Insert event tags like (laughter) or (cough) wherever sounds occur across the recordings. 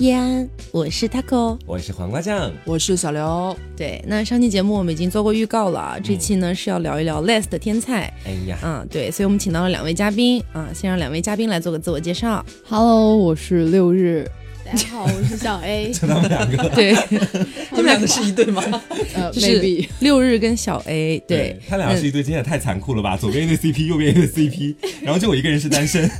叶安，我是 taco，我是黄瓜酱，我是小刘。对，那上期节目我们已经做过预告了，这期呢是要聊一聊 less 的天菜。哎呀，嗯，对，所以我们请到了两位嘉宾啊，先让两位嘉宾来做个自我介绍。Hello，我是六日。大家好，我是小 A。就 (laughs) 他们两个，对，(laughs) 他们两个是一对吗？呃就是，maybe 六日跟小 A，对，他俩是一对，今天也太残酷了吧？左边一对 CP，右边一对 CP，然后就我一个人是单身。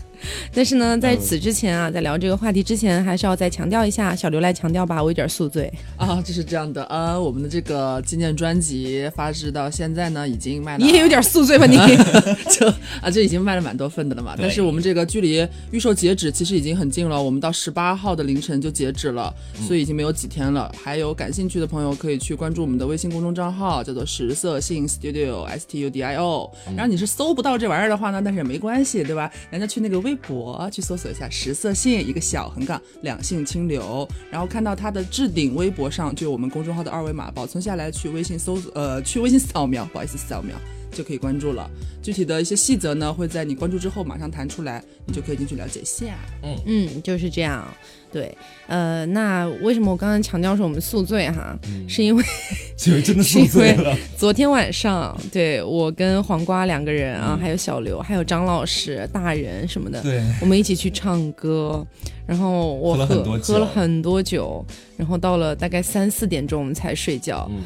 但是呢，在此之前啊，在聊这个话题之前，还是要再强调一下，小刘来强调吧，我有点宿醉。啊，就是这样的。呃，我们的这个纪念专辑发至到现在呢，已经卖了，你也有点宿醉吧你？(laughs) 就啊，这已经卖了蛮多份的了嘛。但是我们这个距离预售截止其实已经很近了，我们到十八号的凌晨就截止了，所以已经没有几天了。还有感兴趣的朋友可以去关注我们的微信公众账号，叫做十色性 Studio S T U D I O。然后你是搜不到这玩意儿的话呢，但是也没关系，对吧？人家去那个微博去搜索一下“十色性”一个小横杠两性清流，然后看到它的置顶微博上就有我们公众号的二维码，保存下来去微信搜索呃去微信扫描，不好意思扫描。就可以关注了。具体的一些细则呢，会在你关注之后马上弹出来，你就可以进去了解一下。嗯，就是这样。对，呃，那为什么我刚刚强调说我们宿醉哈？是因为 (laughs) 因为真的宿醉了，昨天晚上，对我跟黄瓜两个人啊，还有小刘，还有张老师、大人什么的，对，我们一起去唱歌，然后我喝喝了很多酒喝了很多酒，然后到了大概三四点钟我们才睡觉，嗯，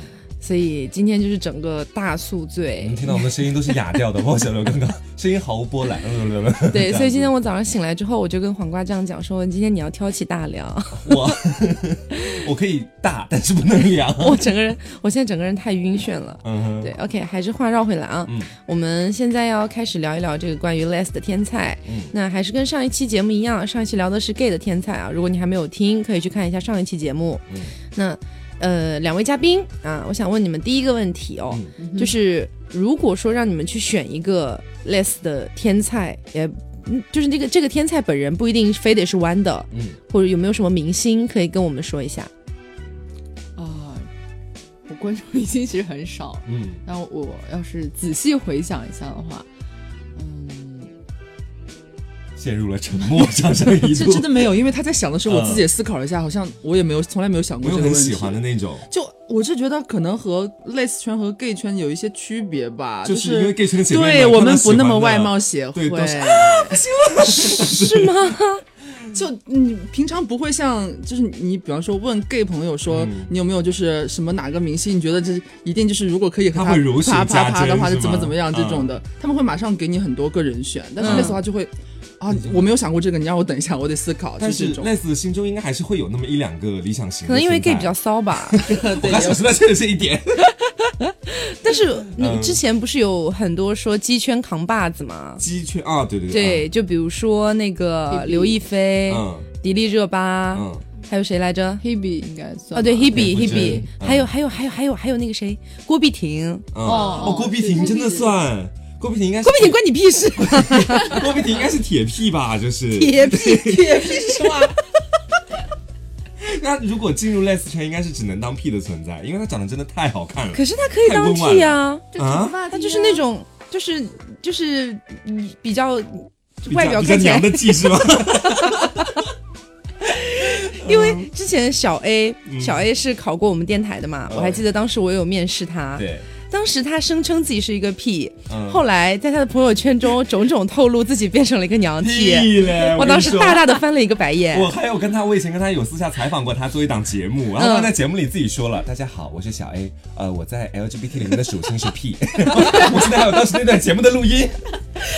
所以今天就是整个大宿醉能。听到我们的声音都是哑掉的，包括小刘刚刚声音毫无波澜。(laughs) 对，所以今天我我早上醒来之后，我就跟黄瓜这样讲说，今天你要挑起大梁。(laughs) 我 (laughs) 我可以大，但是不能凉。我整个人，我现在整个人太晕眩了。嗯哼，对，OK，还是话绕回来啊，嗯我们现在要开始聊一聊这个关于 less 的天菜。嗯那还是跟上一期节目一样，上一期聊的是 gay 的天菜啊，如果你还没有听，可以去看一下上一期节目。嗯那呃，两位嘉宾。啊，我想问你们第一个问题哦，嗯。就是如果说让你们去选一个 less 的天菜，也嗯就是这个这个天菜本人不一定非得是弯的，嗯，或者有没有什么明星可以跟我们说一下？啊，我关注明星其实很少，嗯，但我要是仔细回想一下的话，嗯，陷入了沉默，(laughs) 上升一 (laughs) 度是真。的没有，因为他在想的时候，我自己也思考了一下，好像我也没有，从来没有想过这个问题。很喜欢的那种，就我是觉得可能和 les 圈和 gay 圈有一些区别吧，就是是因为 gay 圈的姐妹对我们不那么外貌协会，(laughs) 对都是是吗？就你平常不会像，就是你比方说问 gay 朋友说、嗯你有没有就是什么哪个明星，你觉得这一定就是如果可以和他啪啪啪的话，就怎么怎么样这种的，他们会马上给你很多个人选，但是嗯 les 的话就会。啊，我没有想过这个，你让我等一下，我得思考。但就是这种，类似的心中应该还是会有那么一两个理想型。可能因为 gay 比较骚吧。(laughs) (laughs) 我刚想说的就是这一点。(laughs) 但是你嗯之前不是有很多说鸡圈扛把子吗？鸡圈啊，对对对，就比如说那个刘亦菲、嗯迪丽热巴，嗯，还有谁来着？Hebe 应该算啊，对，Hebe Hebe，嗯还有还有还有还有还有那个谁，郭碧婷。嗯哦哦，郭碧婷真的算，郭碧婷应该是郭碧婷关你屁事！(laughs) 郭碧婷应该是铁屁吧，就是。铁屁铁屁是什么？(laughs) 那如果进入 les 圈，应该是只能当屁的存在，因为她长得真的太好看了。可是他可以当 T 啊，啊，他就是那种就是就是你比较外表看起来较比较娘的 T 是吗？(laughs) 因为之前小 A、嗯小 A 是考过我们电台的嘛，嗯我还记得当时我有面试他，对，当时他声称自己是一个 P，、嗯后来在他的朋友圈中种种透露自己变成了一个娘 T，屁！我当时大大的翻了一个白眼。我还有跟他，我以前跟他有私下采访过他做一档节目，然后他在节目里自己说了：“大家好，我是小 A，呃，我在 LGBT 里面的属性是 P。(laughs) ”我现在还有当时那段节目的录音。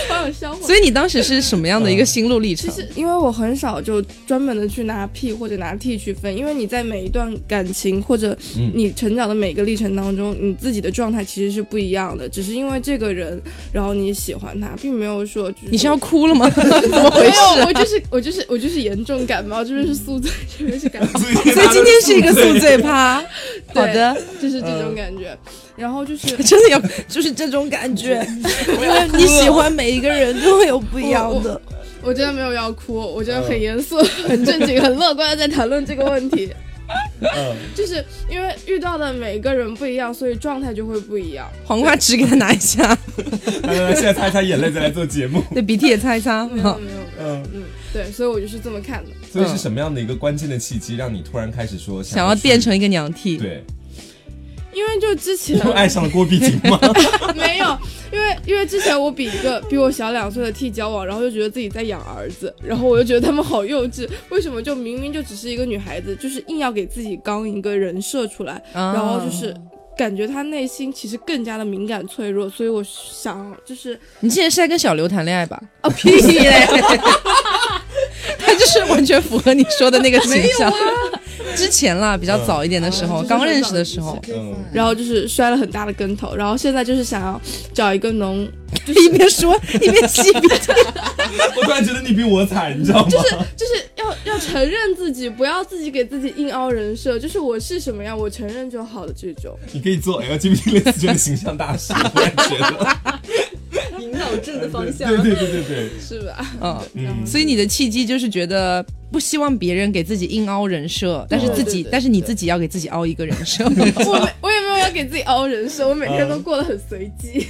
好有笑话。所以你当时是什么样的一个心路历程？其实因为我很少就专门的去拿 P 或者拿 T 去分，因为你在每一段感情或者嗯你成长的每个历程当中，你自己的状态其实是不一样的。只是因为这个人，然后你喜欢他，并没有说就是你是要哭了吗？(laughs) 怎么回没事有，？我就是我就是我就是严重感冒，这边是宿醉，这边是感冒，所 (laughs) 以所以今天是一个宿醉趴。好的，就是这种感觉。然后就是 (laughs) 真的要就是这种感觉，因为你喜欢每一个人都会有不一样的。我真的没有要哭，我觉得很严肃、很正经、很乐观的在谈论这个问题。嗯，就是因为遇到的每一个人不一样，所以状态就会不一样。黄瓜汁给他拿一下，来来来，现在擦一擦眼泪再来做节目。(laughs) 对鼻涕也擦一擦。没有没有嗯，嗯，对，所以我就是这么看的。所以是什么样的一个关键的契机，让你突然开始说想要变成一个娘替，对，因为就之前又 (laughs) 爱上了郭碧婷吗？(laughs) 没有，因为因为之前我比一个比我小两岁的 T 交往，然后就觉得自己在养儿子，然后我就觉得他们好幼稚，(laughs) 为什么就明明就只是一个女孩子，就是硬要给自己刚一个人设出来，啊然后就是。感觉她内心其实更加的敏感脆弱，所以我想就是你之前是在跟小刘谈恋爱吧？啊屁嘞！他就是完全符合你说的那个形象。之前啦，比较早一点的时候，刚认识的时候，嗯，然后就是摔了很大的跟头，然后现在就是想要找一个能一边说 (laughs) 一边吸鼻涕。我突然觉得你比我惨，你知道吗？就是就是要要承认自己，不要自己给自己硬凹人设，就是我是什么样，我承认就好了这种。你可以做 LGBT 类似这样的形象大使，我也觉得。引导正的方向。对对对对对，(laughs) 是吧？嗯，嗯，所以你的契机就是觉得不希望别人给自己硬凹人设，但是自己，对对对但是你自己要给自己凹一个人设。(laughs) 我没 (laughs) 我也没有要给自己凹人设，我每天都过得很随机。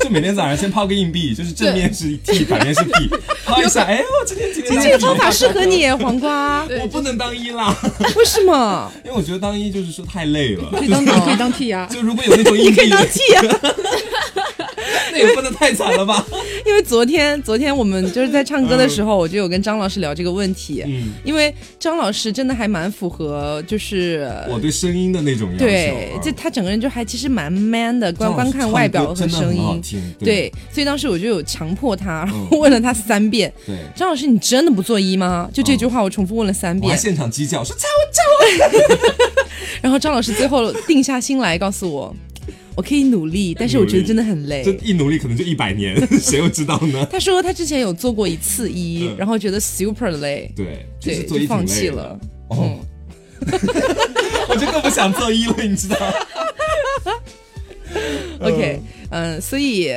就每天早上先抛个硬币，就是正面是 T，反面是 P，抛一下，哎，我今天今天这个方法适合你，黄瓜。我不能当一啦，为什么？因为我觉得当一就是说太累了。可以当可以当 T 啊，就如果有那种硬币，你可以当 T 啊！(laughs) 那也不能太惨了吧？(laughs) 因为昨天昨天我们就是在唱歌的时候，我就有跟张老师聊这个问题。嗯，因为张老师真的还蛮符合，就是我对声音的那种要求啊，对，就他整个人就还其实蛮 man 的，光光看外表和声音。听，对，所以当时我就有强迫他，然嗯后 (laughs) 问了他三遍。对。张老师，你真的不做一吗？就这句话，我重复问了三遍。现场鸡叫说操我然后张老师最后定下心来告诉我，我可以努力，但是我觉得真的很累这。一努力可能就一百年，(laughs) 谁又知道呢？他说他之前有做过一次医，嗯然后觉得 super 累，对，就对，是做放弃了。哦嗯，(laughs) 我就更不想做医了，你知道？(laughs) OK，嗯、所以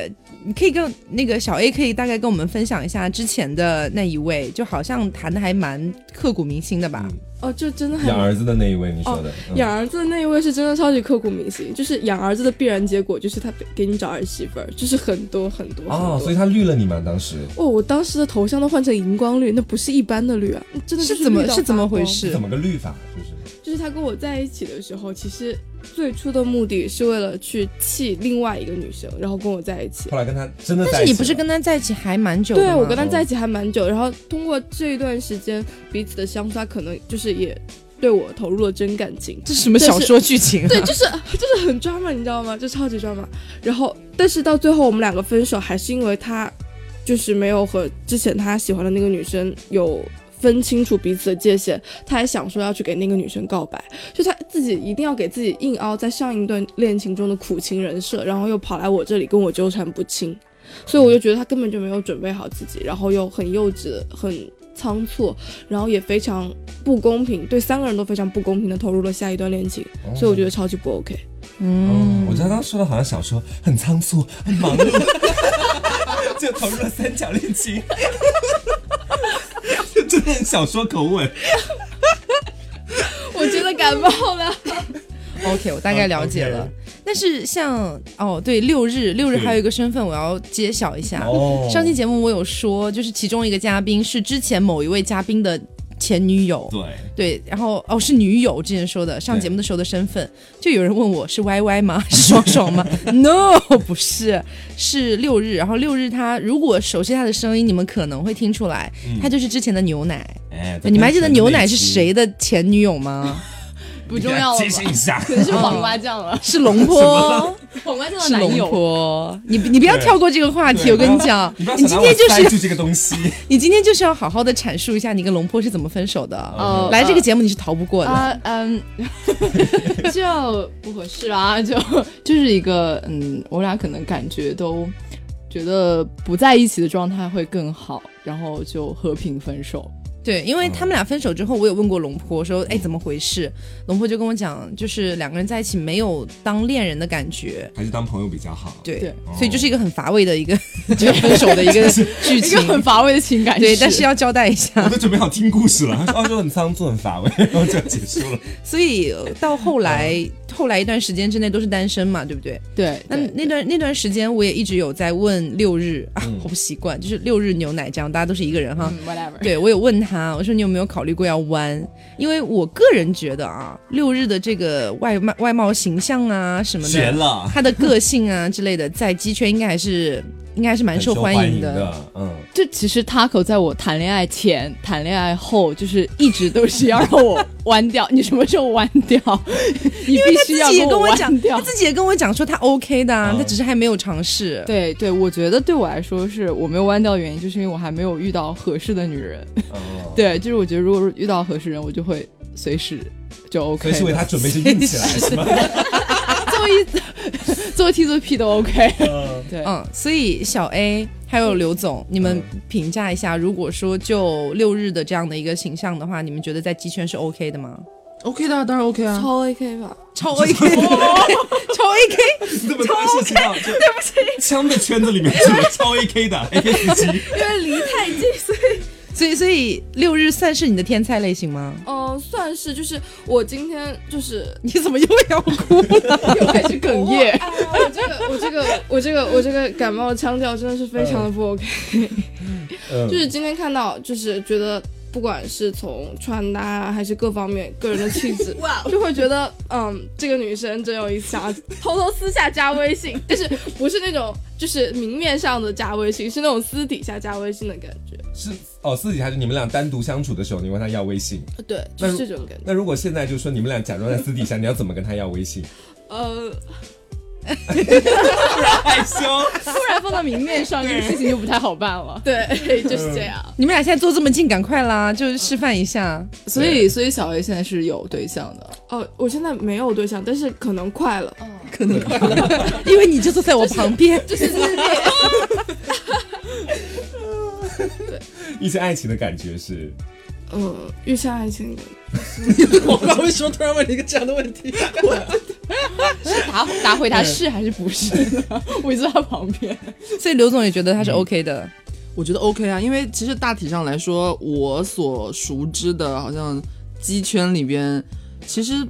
你可以跟那个小 A 可以大概跟我们分享一下之前的那一位，就好像谈的还蛮刻骨铭心的吧？哦，就真的很养儿子的那一位，你说的，嗯养儿子的那一位是真的超级刻骨铭心，就是养儿子的必然结果就是他给你找儿媳妇儿，就是很多很多很哦，所以他绿了你吗？当时哦，我当时的头像都换成荧光绿，那不是一般的绿啊，真的就是怎么是怎么？回事怎？么个绿法？就是就是他跟我在一起的时候，其实最初的目的是为了去气另外一个女生，然后跟我在一起。后来跟他真的在但是一起了，你不是跟他在一起还蛮久？对，我跟他在一起还蛮久，然后通过这一段时间彼此的相处，他可能就是也对我投入了真感情。这是什么小说剧情、啊？(laughs) 对，就是就是很抓马，你知道吗？就超级抓马。然后，但是到最后我们两个分手，还是因为他就是没有和之前他喜欢的那个女生有分清楚彼此的界限，他还想说要去给那个女生告白，就他自己一定要给自己硬凹在上一段恋情中的苦情人设，然后又跑来我这里跟我纠缠不清，所以我就觉得他根本就没有准备好自己，然后又很幼稚，很。仓促，然后也非常不公平，对三个人都非常不公平的投入了下一段恋情，所以我觉得超级不 OK。嗯，我觉得他刚刚说的好像小说很仓促、很忙。碌，(laughs) 就投入了三角恋情，就 (laughs) 真的很小说口吻。(laughs) 我觉得感冒了。OK，我大概了解了。但是像哦，对，六日六日还有一个身份我要揭晓一下。哦上期节目我有说，就是其中一个嘉宾是之前某一位嘉宾的前女友。对，对，然后哦是女友，之前说的上节目的时候的身份，就有人问我是 Y Y 吗？(laughs) 是爽爽吗？(laughs) No，不是，是六日。然后六日他如果熟悉他的声音，你们可能会听出来，嗯他就是之前的牛奶。哎，你们还记得牛奶是？谁的前女友吗？不重要了提醒一？下，(laughs) 可能是黄瓜酱了，是龙 (laughs) 坡。黄瓜酱的是龙男友。坡，你你不要跳过这个话题，我跟你讲，你今天就是这个东西。(laughs) 你今天就是要好好的阐述一下你跟龙坡是怎么分手的。哦来这个节目你是逃不过的。啊，嗯，就不合适啊，就就是一个嗯，我俩可能感觉都觉得不在一起的状态会更好，然后就和平分手。对，因为他们俩分手之后，我有问过龙坡说，哎，怎么回事？龙坡就跟我讲，就是两个人在一起没有当恋人的感觉。还是当朋友比较好。对，对哦所以就是一个很乏味的一个这个 (laughs) 分手的一个 (laughs) 剧情一个情。很乏味的情感对，但是要交代一下我下，都准备好听故事了，他 (laughs) 说哦就很仓促很乏味，然后就结束了。所以呃到后来，后来一段时间之内都是单身嘛，对不对？对，那那段那段时间，我也一直有在问六日啊嗯，我不习惯，就是六日牛奶这样，大家都是一个人哈。嗯 whatever，对我有问他，我说你有没有考虑过要弯？因为我个人觉得啊，六日的这个外貌外貌形象啊什么的，了，他的个性啊之类的，在鸡圈应该还是应该是蛮受欢迎迎的。嗯，这其实 Taco 在我谈恋爱前、谈恋爱后，就是一直都是要让我弯掉。你什么时候弯掉？(laughs) 你必须要自己也跟我我讲。自己也跟我讲说他 OK 的、啊，嗯他只是还没有尝试。对对，我觉得对我来说是我没有弯掉的原因，就是因为我还没有遇到合适的女人。哦，(laughs) 对，就是我觉得如果遇到合适人，我就会随时就 OK 的。所以是为他准备着硬起来是吗？(laughs) 做一做 T 做 P 都 OK。对，嗯，所以小 A 还有刘总，你们评价一下，如果说就六日的这样的一个形象的话，你们觉得在鸡圈是 OK 的吗？OK 的啊，当然 OK 啊。超 AK 吧？超 AK，超 AK，(laughs) 对不起枪的圈子里面去了？超 AK 的 AK 司机，因为离太近，所以所以所以六日算是你的天菜类型吗？嗯、算是就是我今天就是你怎么又要哭了？(laughs) 又开始哽咽。哎，(laughs) 我这个我这个我这个我这个感冒腔调真的是非常的不 OK。嗯 (laughs) 就是今天看到，就是觉得不管是从穿搭啊还是各方面个人的气质，就会觉得嗯，这个女生真有意思，想要偷偷私下加微信，但是不是那种就是明面上的加微信，是那种私底下加微信的感觉。是哦，私底下就你们俩单独相处的时候，你问他要微信。对，就是这种感觉。那如果现在就说你们俩假装在私底下，你要怎么跟他要微信？呃，害羞。突然放到明面上，这个事情就不太好办了。(laughs) 对，就是这样。你们俩现在坐这么近，赶快啦，就示范一下。所以，所以小 A 现在是有对象的。哦，我现在没有对象，但是可能快了。可能快了 (laughs) 因为你就坐在我旁边，(laughs) 就是一些爱情的感觉是，呃，遇上爱情的。我刚为什么突然问你一个这样的问题？(laughs) 答答回他是还是不是呢？我一直在他旁边。(laughs) 所以刘总也觉得他是 OK 的。我觉得 OK 啊，因为其实大体上来说，我所熟知的，好像鸡圈里边，其实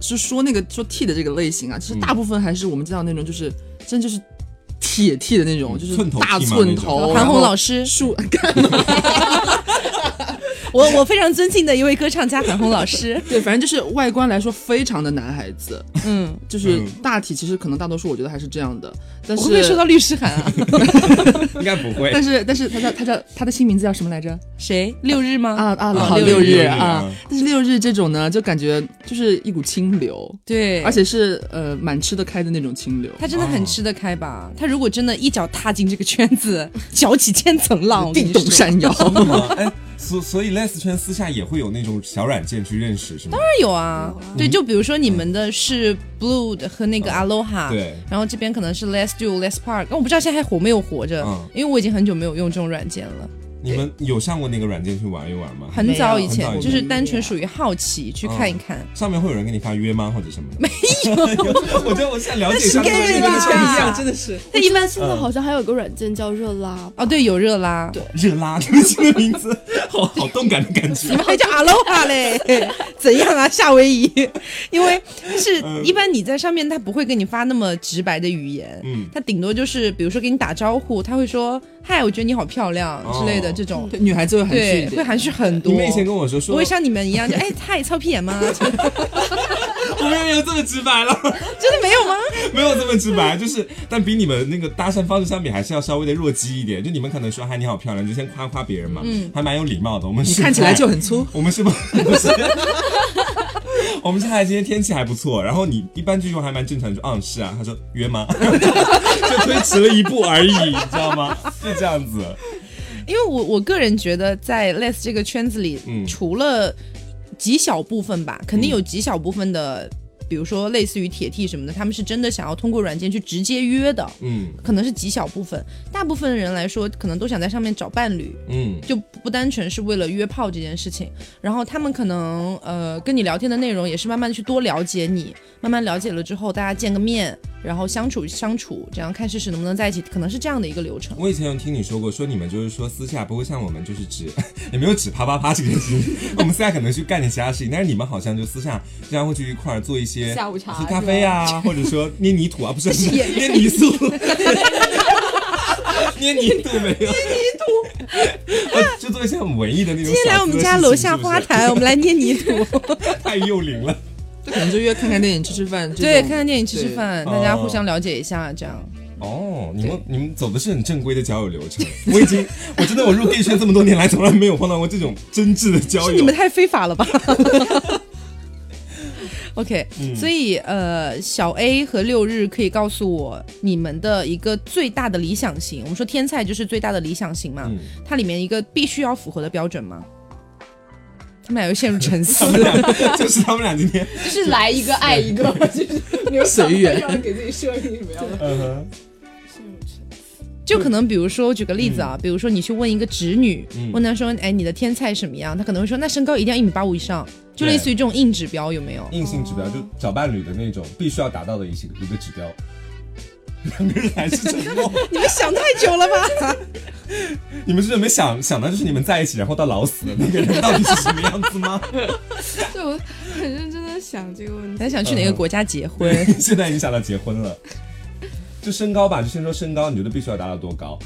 是说那个说 T 的这个类型啊，其实大部分还是我们知道那种，就是真就是铁 T 的那种，就是大寸头，韩红老师师，树 (laughs) 我我非常尊敬的一位歌唱家韩红老师。(laughs) 对，反正就是外观来说非常的男孩子，嗯，就是嗯大体其实可能大多数我觉得还是这样的，但是我会不会收到律师函啊？(laughs) 应该不会。但是但是他叫他叫他的新名字叫什么来着？谁？六日吗？啊啊，啊好六六日日啊啊！但是六日这种呢，就感觉就是一股清流，(laughs) 对，而且是呃蛮吃得开的那种清流。他真的很吃得开吧？他如果真的一脚踏进这个圈子，搅起千层浪，地动山摇，所所以 Les 圈私下也会有那种小软件去认识，是吗？当然有啊，对，就比如说你们的是 Blue 的和那个 Aloha，对。然后这边可能是 Less Do Less Park，我不知道现在还活没有活着，嗯。因为我已经很久没有用这种软件了，你们有上过那个软件去玩一玩吗？很早以前前就是单纯属于好奇去看一看。上面会有人给你发约吗，或者什么的？没有，(laughs) 我觉得我现在了解一下那是这个 gay 这个啦圈一样，真的是。他一般现在好像还有个软件叫热拉，哦，对，有热拉，对，热拉，这个名字，好好动感的感觉你。们还叫 Aloha 嘞？(laughs) 怎样啊，夏威夷？因为是嗯一般你在上面，他不会给你发那么直白的语言，嗯他顶多就是比如说给你打招呼，他会说嗨，我觉得你好漂亮之类的哦这种，对，女孩子会含蓄，会一点。含蓄很多。你们以前跟我说说，不会像你们一样，就哎 (laughs) 嗨，操屁眼吗？(laughs) 我们没有这么直白了，(laughs) 真的没有吗？(laughs) 没有这么直白，就是但比你们那个搭讪方式相比，还是要稍微的弱鸡一点。就你们可能说嗨你好漂亮，就先夸夸别人嘛，嗯，还蛮有礼貌的。我们是你看起来就很粗，(laughs) 我们是不不是？我们现在今天天气还不错，然后你一般这句话还蛮正常，就嗯是啊，他说约吗？就推迟了一步而已，你知道吗？是这样子，因为我我个人觉得，在 less 这个圈子里，嗯除了极小部分吧，肯定有极小部分的比如说类似于铁 T 什么的，他们是真的想要通过软件去直接约的，嗯。可能是极小部分，大部分人来说，可能都想在上面找伴侣，嗯，就不单纯是为了约炮这件事情。然后他们可能呃跟你聊天的内容也是慢慢的去多了解你，慢慢了解了之后，大家见个面，然后相处相处，这样看试试能不能在一起，可能是这样的一个流程。我以前有听你说过，说你们就是说私下不会像我们就是只 (laughs) 也没有只啪啪啪这个事情，我们私下可能去干点其他事情，但是你们好像就私下经常会去一块儿做一些下午茶喝咖啡啊，或者说捏泥土啊，不是是 (laughs) 捏泥塑，(laughs) 捏泥土没有？捏泥土，就做一些很文艺的那种。今天来我们家楼下花坛，我们来捏泥土。太幼龄了。可能就约看看电影、吃吃饭。对，看看电影、吃吃饭，大家互相了解一下，这样。哦，你们你们走的是很正规的交友流程，(laughs) 我已经我真的我入 gay 圈这么多年来，从来没有碰到过这种真挚的交友是你们。太非法了吧？(laughs) OK，、嗯所以呃，小 A 和六日可以告诉我你们的一个最大的理想型。我们说天菜就是最大的理想型嘛，嗯它里面一个必须要符合的标准吗？他们俩又陷入沉思 (laughs) 就是他们俩今天，(laughs) 就是来一个爱一个，就是 (laughs) 你有随缘想给自己设定什么样的？嗯哼，就可能比如说，我举个例子啊，比如说你去问一个直女，嗯问她说，哎，你的天菜什么样？她可能会说，那身高一定要一米八五以上，就类似于这种硬指标，有没有？硬性指标就找伴侣的那种必须要达到的一些一个指标。两个人还是沉默，(laughs) 你们想太久了吧？(laughs) 你们是准备想想到就是你们在一起然后到老死的那个人到底是什么样子吗？(laughs) 对我很认真的想这个问题。还想去哪个国家结婚？现在已经想到结婚了。就身高吧，就先说身高，你觉得必须要达到多高？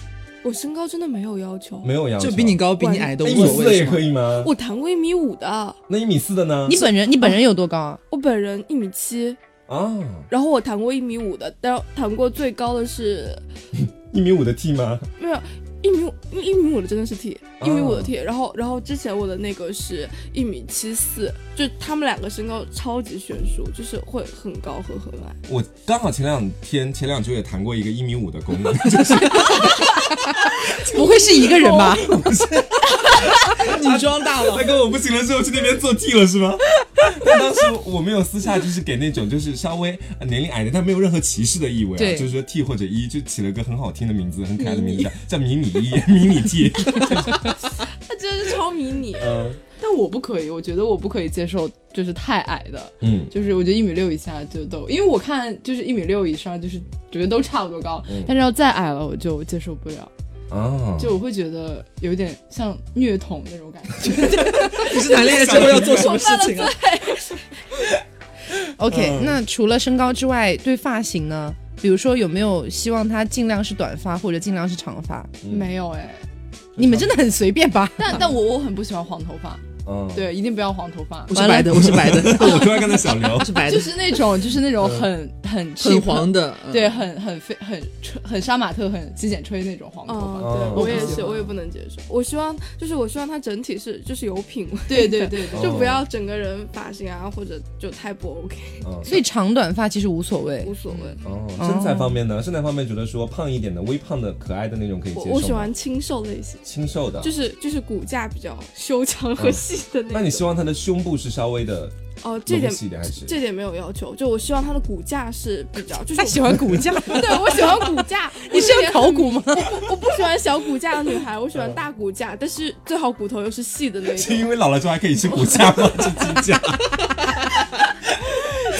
我身高真的没有要求，没有要求，就比你高、比你矮都无所谓，米四也可以吗？我谈过一米五的，那一米四的呢？你本人你本人有多高啊？我本人一米七，啊，然后我谈过一米五的，但谈过最高的是 (laughs) 一米五的 T 吗？没有一米五，一米五的真的是 T，哦一米五的 T，、然后然后之前我的那个是一米七四，就他们两个身高超级悬殊，就是会很高和很矮。我刚好前两天前两周也谈过一个一米五的工人，(laughs) 就是 (laughs) 不会是一个人吧？女装大佬他。跟我不行了之后去那边做 T 了是吗？(laughs) 但当时我没有私下就是给那种就是稍微呃年龄矮的，但没有任何歧视的意味啊，就是说 T 或者一就起了个很好听的名字，很可爱的名字叫叫迷你一迷你 T。(laughs) 他真的是超迷你，嗯但我不可以，我觉得我不可以接受，就是太矮的，嗯，就是我觉得一米六以下就都，因为我看就是一米六以上，就是觉得都差不多高，嗯但是要再矮了我就接受不了，啊，就我会觉得有点像虐童那种感觉。(laughs) 你是谈恋爱之后要做什么事情啊？OK，、嗯那除了身高之外，对发型呢？比如说有没有希望他尽量是短发或者尽量是长发？嗯没有哎，你们真的很随便吧？但但我我很不喜欢黄头发，嗯，对，一定不要黄头发。我，是白的，我是白的，(laughs) 我突然跟他想聊。(laughs) 我，是白的。就，是那种就是那种很很很黄的。嗯。对，很很非很吹很杀马特、很极简吹那种黄头发。我也是，我也不能接受。我希望就是我希望他整体是就是有品味，对对对对，就不要 (laughs) 整个人发型啊或者就太不 OK，嗯。所以长短发其实无所谓。无。所谓。哦，身材方面呢？身材方面觉得说胖一点的、微胖的、可爱的那种可以接受我我喜欢清瘦类型，清瘦的，就是就是骨架比较修长和细的那种。那你希望他的胸部是稍微的哦，这点还是？这点没有要求，就我希望他的骨架是比较，就是他喜欢骨架，(laughs) 对我喜欢骨架，(laughs) 你是要考古吗？我 (laughs) 不我不喜欢小骨架的女孩，我喜欢大骨架，但是最好骨头又是细的那种是因。为老了之后还可以吃骨架吗？吃鸡架？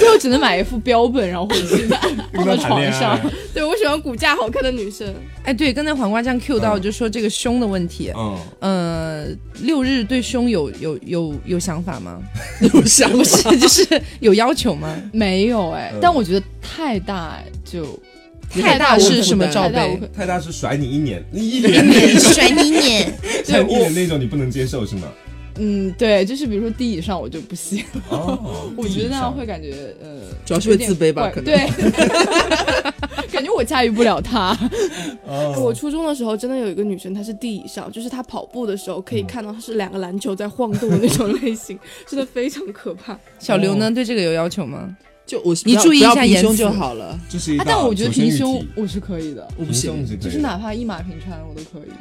最后只能买一副标本，然后回去 (laughs) 放到床上。(laughs) 对我喜欢骨架好看的女生。哎，对，刚才黄瓜酱 Q 到嗯就说这个胸的问题，嗯，呃，六日对胸有有有有想法吗？(laughs) 有想不是，就是有要求吗？没有哎嗯，但我觉得太大哎就太大是什么罩杯太大是甩你一年，一年甩你脸，甩你一年那种你不能接受是吗？嗯对，就是比如说低以上我就不行，哦，(laughs) 我觉得那样会感觉呃，主要是会自卑吧可能对，(laughs) 感觉我驾驭不了他。哦，我初中的时候真的有一个女生，她是 D 以上，就是她跑步的时候可以看到她是两个篮球在晃动的那种类型，(laughs) 真的非常可怕。小刘呢？对这个有要求吗？就我你注意一下不要平胸就好了。就是啊，但我觉得平胸我是可以的，我不行就是哪怕一马平川我都可以。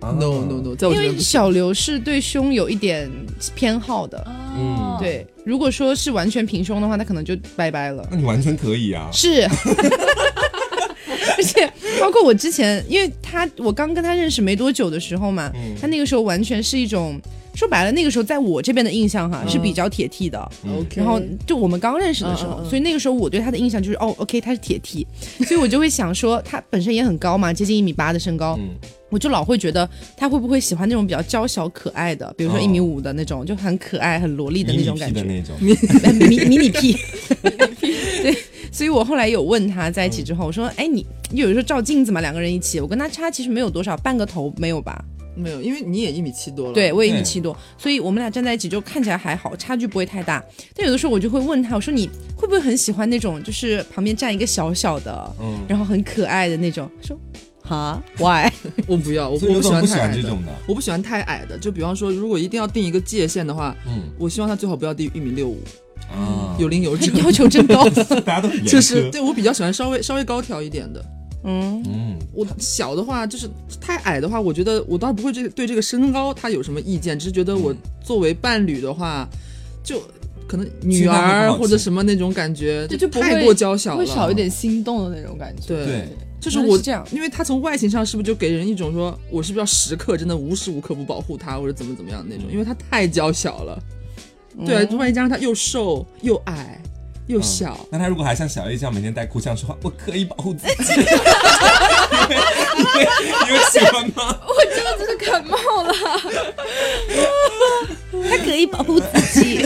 啊 no no no，在我因为这边。小刘是对胸有一点偏好的。嗯对，如果说是完全平胸的话，他可能就拜拜了。那你完全可以啊。是，(laughs) 而且包括我之前，因为他我刚跟他认识没多久的时候嘛，嗯他那个时候完全是一种说白了，那个时候在我这边的印象哈、嗯是比较铁 T 的。然后就我们刚认识的时候，所以那个时候我对他的印象就是哦，OK，他是铁 T，所以我就会想说他本身也很高嘛，接近一米八的身高，嗯我就老会觉得他会不会喜欢那种比较娇小可爱的，比如说哦一米五的那种，就很可爱、很萝莉的那种感觉。的那种，哎 (laughs) 迷迷你屁，(laughs) 对，所以我后来有问他在一起之后，我说，哎，你你有时候照镜子嘛，两个人一起，我跟他差其实没有多少，半个头没有吧？没有，因为你也一米七多了。对，我也一米七多，所以我们俩站在一起就看起来还好，差距不会太大。但有的时候我就会问他，我说你会不会很喜欢那种就是旁边站一个小小的，嗯，然后很可爱的那种？他说，哈，why？(laughs) 我不要，我我不喜欢太矮的。欢这种的。我不喜欢太矮的，就比方说，如果一定要定一个界限的话，嗯我希望他最好不要低于一米六五，啊，有零有整。(laughs) 要求真高。(laughs) 大家都严苛就是对我比较喜欢稍微稍微高挑一点的。嗯，嗯，我小的话，就是太矮的话，我觉得我倒不会这对这个身高他有什么意见，只是觉得我作为伴侣的话，就可能女儿或者什么那种感觉，就就不会太过娇小了，会少一点心动的那种感觉。对。对，就是我是这样因为他从外形上是不是就给人一种说我是不是要时刻真的无时无刻不保护他或者怎么怎么样的那种？因为他太娇小了，对啊，万一加上他又瘦又矮又小，嗯那他如果还像小 A 这样每天带哭腔说话，我可以保护自己，(laughs) 因为因为因为喜欢吗？(laughs) 我真的是感冒了。(laughs) 他可以保护自己，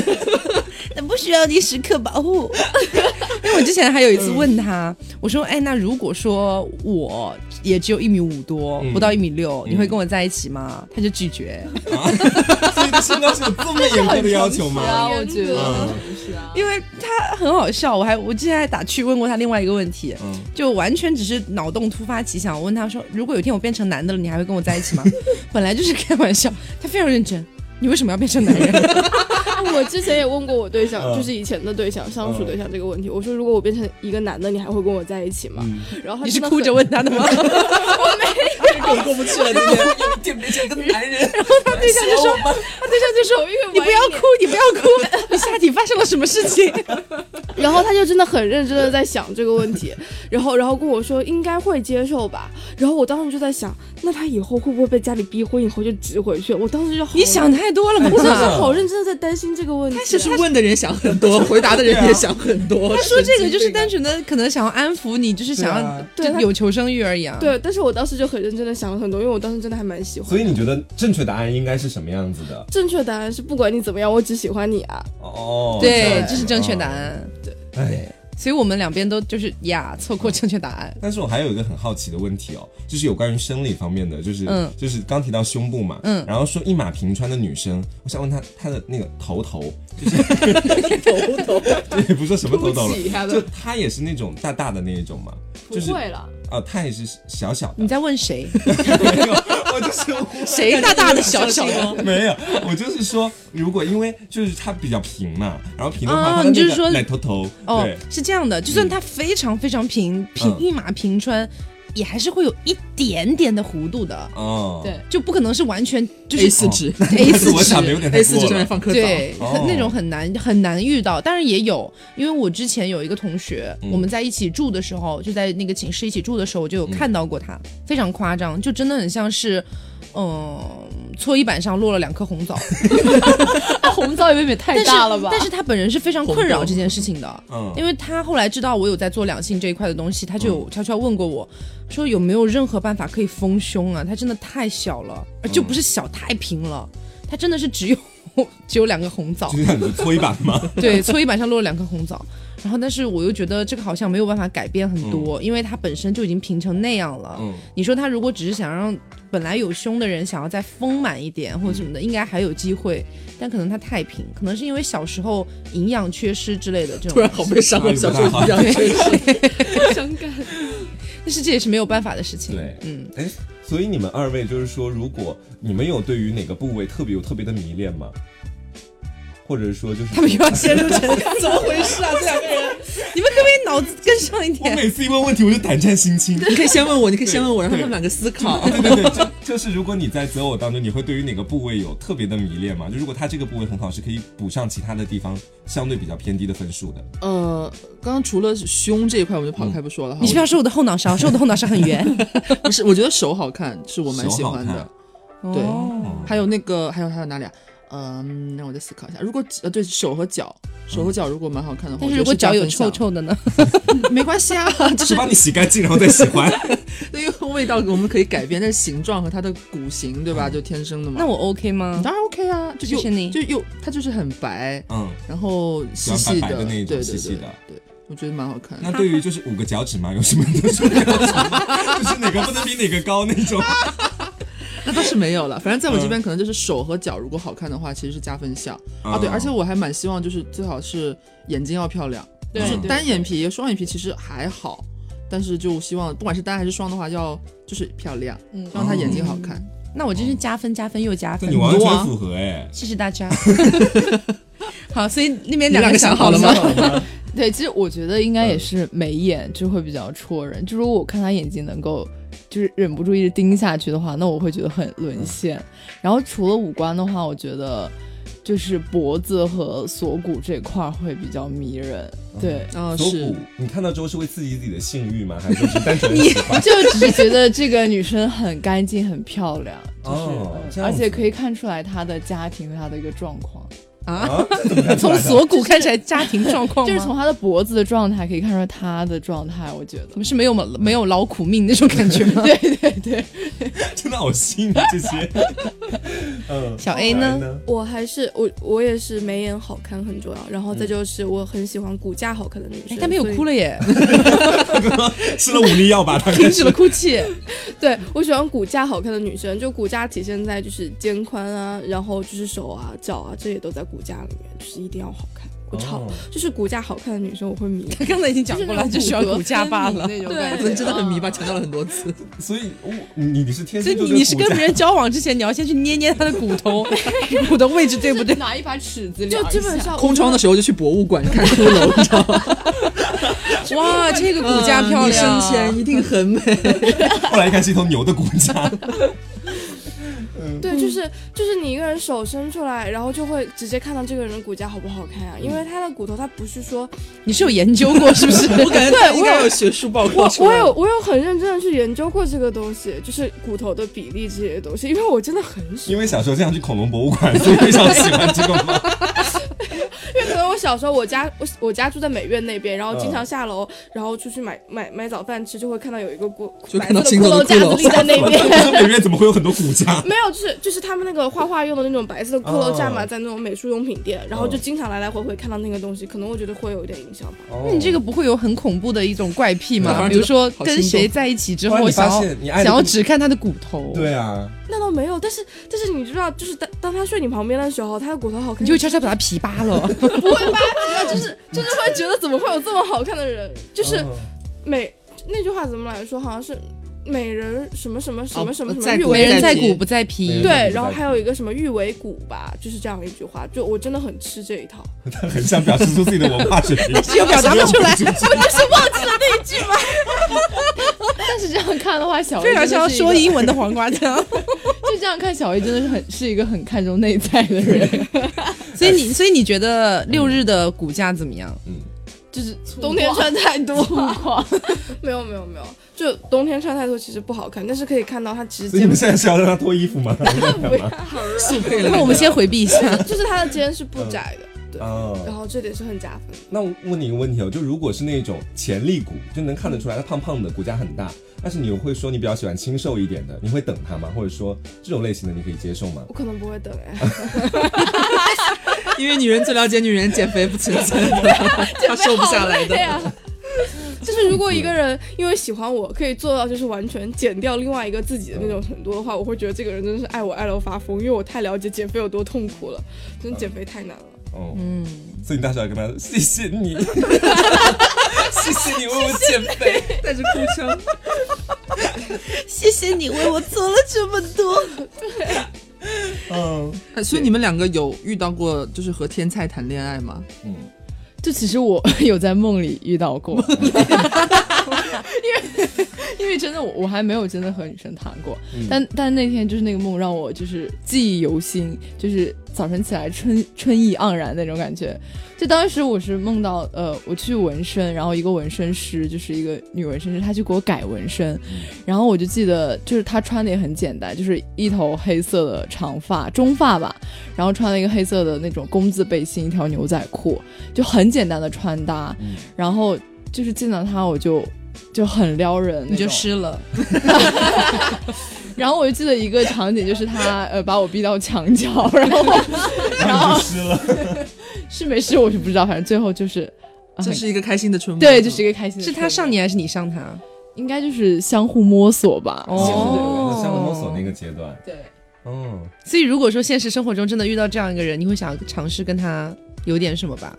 但不需要你时刻保护。(laughs) 因为我之前还有一次问他，我说：“哎，那如果说我也只有一米五多，嗯不到一米六，嗯你会跟我在一起吗？”他就拒绝，(laughs) 所以你的身高是有这么严格的要求吗？(laughs) 啊，我觉得嗯是啊。因为他很好笑。我还我之前还打趣问过他另外一个问题，嗯，就完全只是脑洞突发奇想。我问他说：“如果有一天我变成男的了，你还会跟我在一起吗？”本来就是开玩笑，他非常认真。你为什么要变成男人？我之前也问过我对象，嗯就是以前的对象，相处对象这个问题。我说，如果我变成一个男的，你还会跟我在一起吗？嗯然后你是哭着问他的吗？(laughs) 我没有，我过不去了，今天有一点变成个男人，然后他对象就说，他对象就说：“你不要哭，你不要哭，你下体发生了什么事情 (laughs) 然后他就真的很认真的在想这个问题，然后然后跟我说应该会接受吧。然后我当时就在想，那他以后会不会被家里逼婚，以后就直回去？我当时就好你想太多了吧？我当时真的好认真的在担心这个问题。就是问的人想很多，回答的人也想很多。他说这个就是单纯的可能想要安抚你，就是想要对有求生欲而已啊。，对，但是我当时就很认真的想了很多，因为我当时真的还蛮喜欢。所以你觉得正确答案应该是什么样子的？正确答案是不管你怎么样，我只喜欢你啊。哦，对，这是正确答。案。对，哎，所以我们两边都就是呀，错过正确答案。但是我还有一个很好奇的问题哦，就是有关于生理方面的，就是、嗯。就是刚提到胸部嘛，嗯。然后说一马平川的女生，我想问她她的那个头头，就是头头？(laughs) 也不是说什么头头了，她就她也是那种大大的那一种嘛，就是了，啊，她也是小小的。你，在问谁？(laughs) 我就是谁大大的小小的？没有，我就是说，如果因为就是它比较平嘛，然后平的话，哦你就是说奶头头，哦，，是这样的，就算它非常非常平平嗯一马平川，也还是会有一点点的弧度的，哦，对，就不可能是完全就是 A 四纸。A 四我想的有纸。(laughs) 点 A 四纸，上面放颗枣，对，那种很难很难遇到，当然也有，因为我之前有一个同学，嗯。我们在一起住的时候，就在那个寝室一起住的时候，我就有看到过他，非常夸张，就真的很像是，嗯，搓衣板上落了两颗红枣，(laughs) 红枣也未免太大了吧？但是他本人是非常困扰这件事情的，嗯，因为他后来知道我有在做两性这一块的东西，他就有悄悄问过我，说有没有任何办法可以丰胸啊？他真的太小了，呃就不是小太平了，他真的是只有 (laughs) 只有两个红枣就，是像你的搓衣板吗？(laughs) (laughs) 对，搓衣板上落了两颗红枣。然后，但是我又觉得这个好像没有办法改变很多，因为它本身就已经平成那样了。嗯，你说他如果只是想让本来有胸的人想要再丰满一点或者什么的，应该还有机会，但可能他太平，可能是因为小时候营养缺失之类的这种。突然好悲伤啊！小时候营养缺失伤感。但是这也是没有办法的事情。对嗯，哎，所以你们二位就是说，如果你们有对于哪个部位特别有特别的迷恋吗？或或者说就是他们又要陷入成怎么回事啊？这两个人，(laughs) 你们可不可以脑子跟上一我点？每次一问问题我就胆战心惊。你可以先问我，你可以先问我，让他们两个思考。对对对，就就是如果你在择偶当中，你会对于哪个部位有特别的迷恋吗？就如果他这个部位很好，是可以补上其他的地方相对比较偏低的分数的。呃，刚刚除了胸这一块，我们就跑开不说了哈。你是不是要说我的后脑勺？说我的后脑勺很圆。(laughs) 不是？我觉得手好看，是我蛮喜欢的。对哦还有那个，还有还有哪里啊？嗯，让我再思考一下。如果呃，对手和脚，手和脚如果蛮好看的话，如果脚有臭，臭的呢？(laughs) 没关系啊，(laughs) 就是帮你洗干净，然后再喜欢。(laughs) 因为味道我们可以改变，但是形状和它的骨型，对吧？就天生的嘛。那我 OK 吗？当然 OK 啊，就又谢谢你就又它就是很白，嗯，然后细细的那一种对对对细细的对，我觉得蛮好看的。那对于就是五个脚趾嘛，有什么特殊的要求吗？就是哪个不能比哪个高那种。那倒是没有了，反正在我这边嗯可能就是手和脚如果好看的话，其实是加分项嗯啊。对，而且我还蛮希望就是最好是眼睛要漂亮，就是对对单眼皮、双眼皮其实还好，但是就希望不管是单还是双的话，要就是漂亮，嗯让她眼睛好看。那我真是加分加分又加分那你。完全符合哎。谢谢大家。(laughs) 好，所以那边两个想想好了吗？吗？(laughs) 对，其实我觉得应该也是眉眼就会比较戳人。就如果我看他眼睛能够就是忍不住一直盯下去的话，那我会觉得很沦陷。然后除了五官的话，我觉得就是脖子和锁骨这块儿会比较迷人。对，哦，是锁骨，你看到之后是会刺激自己的性欲吗？还是说是单纯的喜欢？(laughs) 就只是觉得这个女生很干净、很漂亮，就是、而且可以看出来她的家庭和她的一个状况。啊，(laughs) 从锁骨看起来家庭状况就是从他的脖子的状态可以看出来他的状态，我觉得怎。么是没有没有劳苦命那种感觉吗？对 (laughs) 对对，(laughs) 真的好细腻这些。嗯，小 A 呢呢？我还是我我也是眉眼好看很重要，然后再就是我很喜欢骨架好看的女生。哎他没有哭了。耶，吃了五粒药吧？他停止了哭泣。对我喜欢骨架好看的女生，就骨架体现在就是肩宽啊，然后就是手啊、脚啊，这些都在骨架里面，就是一定要好看。我超、哦就是骨架好看的女生我会迷。(laughs) 他刚才已经讲过了，就喜欢骨架罢了。那种对可能真的很迷吧，强调了很多次。所以我你你是天所以生就你你是跟别人交往之前，你要先去捏捏他的骨头，(laughs) 骨头位置对不对？拿一把尺子就量一下基本上空窗的时候就去博物馆看骷髅，(laughs) 你知道吗？哇，这个骨架漂亮，生前一定很美。后来一看是一头牛的骨架。对，就是就是你一个人手伸出来，然后就会直接看到这个人的骨架好不好看啊？因为他的骨头，他不是说你是有研究过是不是？(laughs) 我感觉他应该有学术报告我出来。我有我有很认真的去研究过这个东西，就是骨头的比例这些东西，因为我真的很喜欢因为小时候经常去恐龙博物馆，所以非常喜欢这个吗？(laughs) 因为可能我小时候我家我我家住在美院那边，然后经常下楼，然后出去买买买早饭吃，就会看到有一个骨就白色的看到行走的骷髅架子立在那边。(laughs) 美院怎么会有很多骨架？没有，就是就是他们那个画画用的那种白色的骷髅架嘛，哦在那种美术用品店，然后就哦经常来来回回看到那个东西，可能我觉得会有一点影响吧。那你这个不会有很恐怖的一种怪癖吗？比如说跟谁在一起之后想要想要只看他的骨头，，对啊，那倒没有，但是但是你知道，就是当当他睡你旁边的时候，他的骨头好看，你就会悄悄把他皮扒了。不会吧？就是就是会觉得怎么会有这么好看的人？就是哦美那句话怎么来说？好像是美人什么什么什么什么什么在骨玉为人美人在皮骨不在皮，对，然后还有一个什么玉为骨吧，就是这样一句话。就我真的很吃这一套。他很想表示出自己的文化水平，又表达不出来，不就是忘记了那一句吗 (laughs) 但是这样看的话，小 (laughs) 非常像说英文的黄瓜酱。就这样看，小 A 真的是很是一个很看重内在的人，(laughs) 所以你所以你觉得六日的骨架怎么样？就是冬天穿太多。(laughs) 没有没有没有，就冬天穿太多其实不好看，但是可以看到它其实肩所以你们现在是要让他脱衣服吗？(laughs) 不要。那我们先回避一下。就是他的肩是不窄的，对，哦然后这点是很加分。那我问你一个问题哦，就如果是那种潜力股，就能看得出来他胖胖的，骨架很大，但是你会说你比较喜欢清瘦一点的，你会等他吗？或者说这种类型的你可以接受吗？我可能不会等哎，(laughs) 因为女人最了解女人减肥不存在的，(laughs) 她瘦不下来的对。呀。就是如果一个人因为喜欢我，可以做到就是完全减掉另外一个自己的那种程度的话，我会觉得这个人真的是爱我爱到发疯，因为我太了解减肥有多痛苦了，真的减肥太难了。哦，嗯，所以你当时要跟他说谢谢你，(laughs) 谢谢你为我减肥。带着哭腔，(laughs) 谢谢你为我做了这么多。嗯 (laughs) 哎所以你们两个有遇到过就是和天菜谈恋爱吗？嗯，就其实我有在梦里遇到过，因为因为真的我我还没有真的和女生谈过，嗯。但但那天就是那个梦让我就是记忆犹新，就是早晨起来春春意盎然那种感觉。就当时我是梦到呃我去纹身，然后一个纹身师就是一个女纹身师，她去给我改纹身，然后我就记得就是她穿的也很简单，就是一头黑色的长发中发吧，然后穿了一个黑色的那种工字背心，一条牛仔裤，就很简单的穿搭，嗯。然后就是见到他我就就很撩人，你就。湿了，(laughs) 然后我就记得一个场景，就是他呃把我逼到墙角，然后 (laughs) 然后湿了。(laughs) 是没湿我是不知道，反正最后就是。呃这是一个开心的春梦。对，就是一个开心的是。他上你还是你上他？应该就是相互摸索吧。哦相互摸索那个阶段。对，哦，所以如果说现实生活中真的遇到这样一个人，你会想尝试跟他有点什么吧？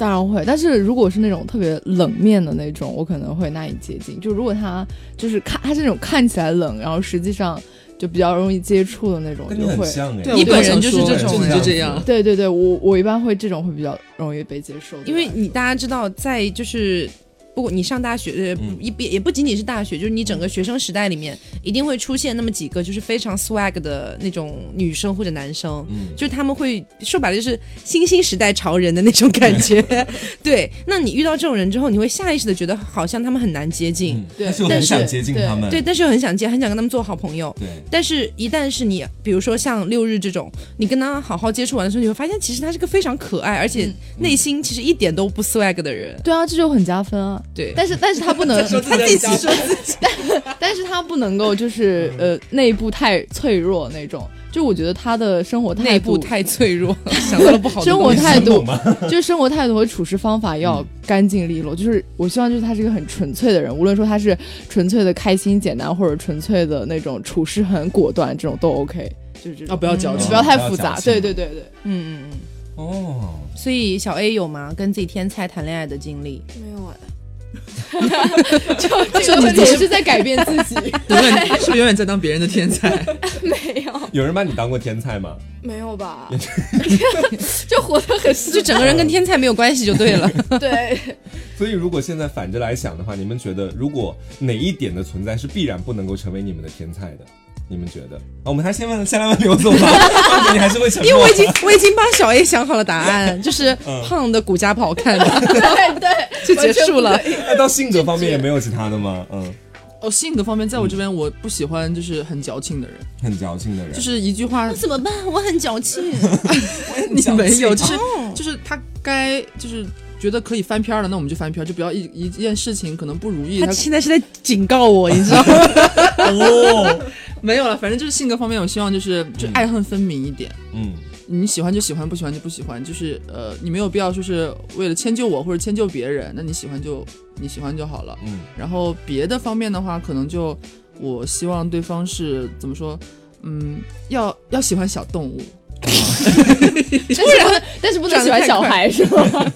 当然会。但是如果是那种特别冷面的那种，我可能会难以接近。就如果他就是看他是那种看起来冷，然后实际上就比较容易接触的那种，就会。你本人就是这种就你就这样。对对对，我我一般会这种会比较容易被接受，因为你大家知道，在就是。不过你上大学，呃嗯一也也不仅仅是大学，就是你整个学生时代里面，一定会出现那么几个就是非常 swag 的那种女生或者男生，嗯，就是他们会说白了就是新兴时代潮人的那种感觉。(laughs) 对，那你遇到这种人之后，你会下意识的觉得好像他们很难接近，嗯对但是我但是很想接近他们。对，但是又很想接，很想跟他们做好朋友。对，但是，一旦是你，比如说像六日这种，你跟他好好接触完的时候，你会发现，其实他是个非常可爱，而且内心其实一点都不 swag 的人。对啊，这就很加分啊。对，但是但是他不能，他自己说自己，但但是他不能够就是呃内部太脆弱那种。就我觉得他的生活态度内部太脆弱，(laughs) 想到了不好的生活态度？就是生活态度和处事方法要干净利落。就是我希望就是他是一个很纯粹的人，无论说他是纯粹的开心简单，或者纯粹的那种处事很果断，这种都 OK。就是这种啊，不要矫情不要太复杂。对对对对，嗯嗯嗯。哦，所以小 A 有吗？跟自己天才谈恋爱的经历？没有哎，(laughs) 就这个问题是在改变自己。(laughs) 永远是不是永远在当别人的天才？(laughs) 没有，有人把你当过天才吗？没有吧？就活得很就整个人跟天才没有关系就对了。对，所以如果现在反着来想的话，你们觉得如果哪一点的存在是必然不能够成为你们的天才的？你们觉得？啊，我们还先问，先来问刘总吧。(laughs) 你还是会承诺？因为我已经我已经帮小 A 想好了答案，(laughs) 就是嗯胖的骨架不好看的，(laughs) 对对，就结束了。那到性格方面也没有其他的吗？嗯，哦，性格方面，在我这边我不喜欢就是很矫情的人，很矫情的人，就是一句话怎么办？我很矫情。你没有，就是哦就是他该就是觉得可以翻篇了，那我们就翻篇，就不要一一件事情可能不如意，他他现在是在警告我，你知道吗？(laughs) (laughs) 哦，没有了，反正就是性格方面，我希望就是就爱恨分明一点。嗯你喜欢就喜欢，不喜欢就不喜欢，就是呃，你没有必要说是为了迁就我或者迁就别人，那你喜欢就你喜欢就好了。嗯然后别的方面的话，可能就我希望对方是怎么说，嗯，要要喜欢小动物，(laughs) 但是不能，但是不能喜欢小孩是吗？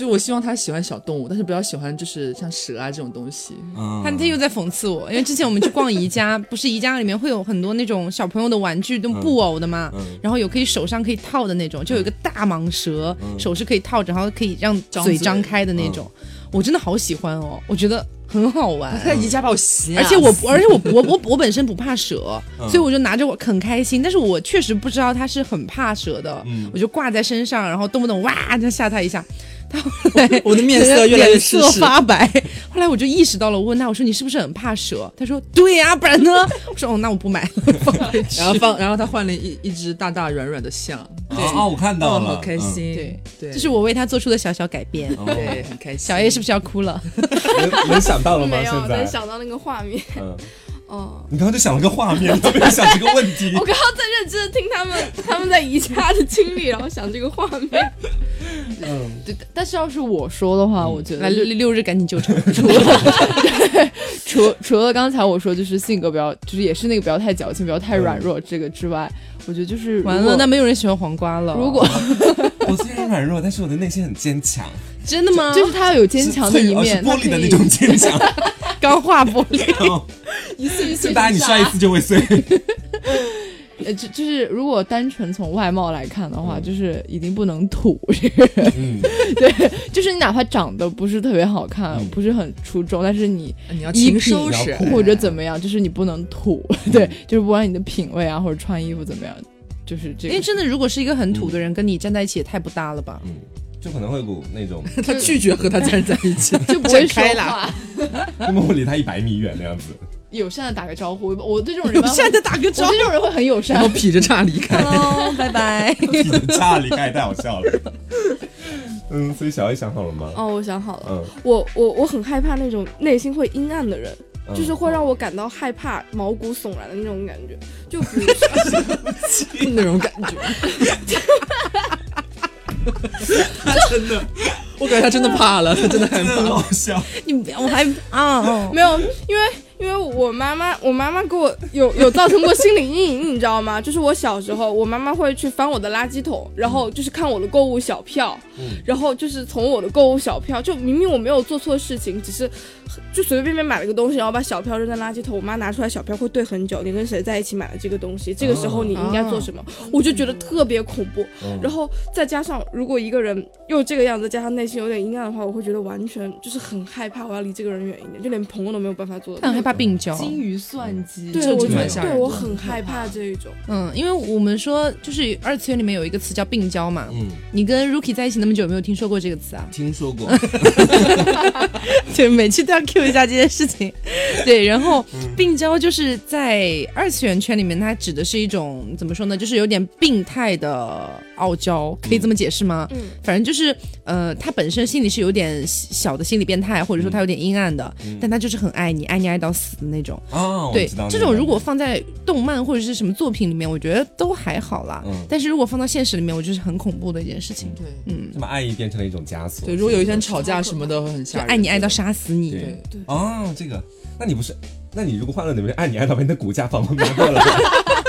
就我希望他喜欢小动物，但是不要喜欢就是像蛇啊这种东西。嗯，他他又在讽刺我，因为之前我们去逛宜家，不是宜家里面会有很多那种小朋友的玩具，那种布偶的嘛，嗯然后有可以手上可以套的那种，就有一个大蟒蛇，嗯手是可以套着，然后可以让嘴嘴张开的那种，我真的好喜欢哦，我觉得很好玩。他在宜家把我吓死，而且我，而且我我我 (laughs) 我本身不怕蛇，嗯所以我就拿着我很开心。但是我确实不知道他是很怕蛇的，嗯我就挂在身上，然后动不动哇就吓他一下。他后来我的面色越来越。发白。后来我就意识到了，我问他，我说你是不是很怕蛇？他说对呀、不然呢？我说哦，那我不买了，(laughs) 放回去。然后放，然后他换了一一只大大软软的象，啊，我看到哦，了，好开心，对对，这是我为他做出的小小改变。嗯，对，很开心。小 A 是不是要哭了？嗯能能想到了吗？没有，能，想到那个画面，嗯，哦。你刚刚就想了个画面，都没有想这个问题我。刚刚在认真的听他们他们在宜家的经历，然后想这个画面。嗯，对，但是要是我说的话，我觉得来六六日赶紧救场。除了 (laughs) 除除了刚才我说就是性格不要，就是也是那个不要太矫情，不要太软弱这个之外，我觉得就是完了，那没有人喜欢黄瓜了。(laughs) 如果我虽然软弱，但是我的内心很坚强，真的吗？就是他要有坚强的一面，玻璃的那种坚强。(laughs) 钢化玻璃。(laughs) 一次一次就打你摔一次就会碎。(laughs) 呃，就就是如果单纯从外貌来看的话，嗯就是一定不能土这个人。嗯，(laughs) 对，就是你哪怕长得不是特别好看，嗯不是很出众，但是你你要勤收拾或者怎么样，就是你不能土。对，就是不管你的品味啊，或者穿衣服怎么样，就是这个。因为真的，如果是一个很土的人跟你站在一起，也太不搭了吧？嗯，就可能会有股那种，(laughs) 他拒绝和他家人在一起，(laughs) 就不会说。话，那么会离他一百米远那样子。友善的打个招呼。我对这种人，友善的打个招呼对这种人会很友善然后。劈着叉离开。(laughs) Hello，拜拜。劈着叉离开太好笑了。嗯，所以小 A 想好了吗？哦，我想好了，嗯，我我我很害怕那种内心会阴暗的人，嗯就是会让我感到害怕、毛骨悚然的那种感觉。就比如说，那种感觉。他 (laughs) 真的，我感觉他真的怕了，他真的很怕。好笑。你不要，我还啊，没有，因为因为我妈妈，我妈妈给我有有造成过心理阴影，你知道吗？就是我小时候，我妈妈会去翻我的垃圾桶，然后就是看我的购物小票，嗯然后就是从我的购物小票，就明明我没有做错事情，只是就随随便便买了个东西，然后把小票扔在垃圾桶，我妈拿出来小票会对很久，你跟谁在一起买了这个东西，这个时候你应该做什么？我就觉得特别恐怖。嗯然后再加上，如果一个人又这个样子，加上内心有点阴暗的话，我会觉得完全就是很害怕，我要离这个人远一点，就连朋友都没有办法做很害怕病娇。精于算计，对，我这真蛮觉得对我很害怕这一种。嗯，因为我们说就是二次元里面有一个词叫病娇嘛。嗯，你跟 Rookie 在一起那么久，有没有听说过这个词啊？听说过。(laughs) 对，每期都要 Q 一下这件事情。(laughs) 对，然后病娇就是在二次元圈里面，它指的是一种怎么说呢？就是有点病态的傲娇，可以这么解释吗？嗯，反正就是呃，他本身心里是有点小的心理变态，或者说他有点阴暗的，但他就是很爱你，爱你爱到死的那种。哦，对，这种如果放在动漫或者是什么作品里面，我觉得都还好啦。嗯但是如果放到现实里面，我觉得是很恐怖的一件事情。对嗯，这么爱意变成了一种枷锁。对，如果有一天吵架什么的，会很就吓人。爱你爱到杀死你。对对哦，这个，那你不是？那你如果换了你们爱你爱到把你的骨架放过来，(laughs)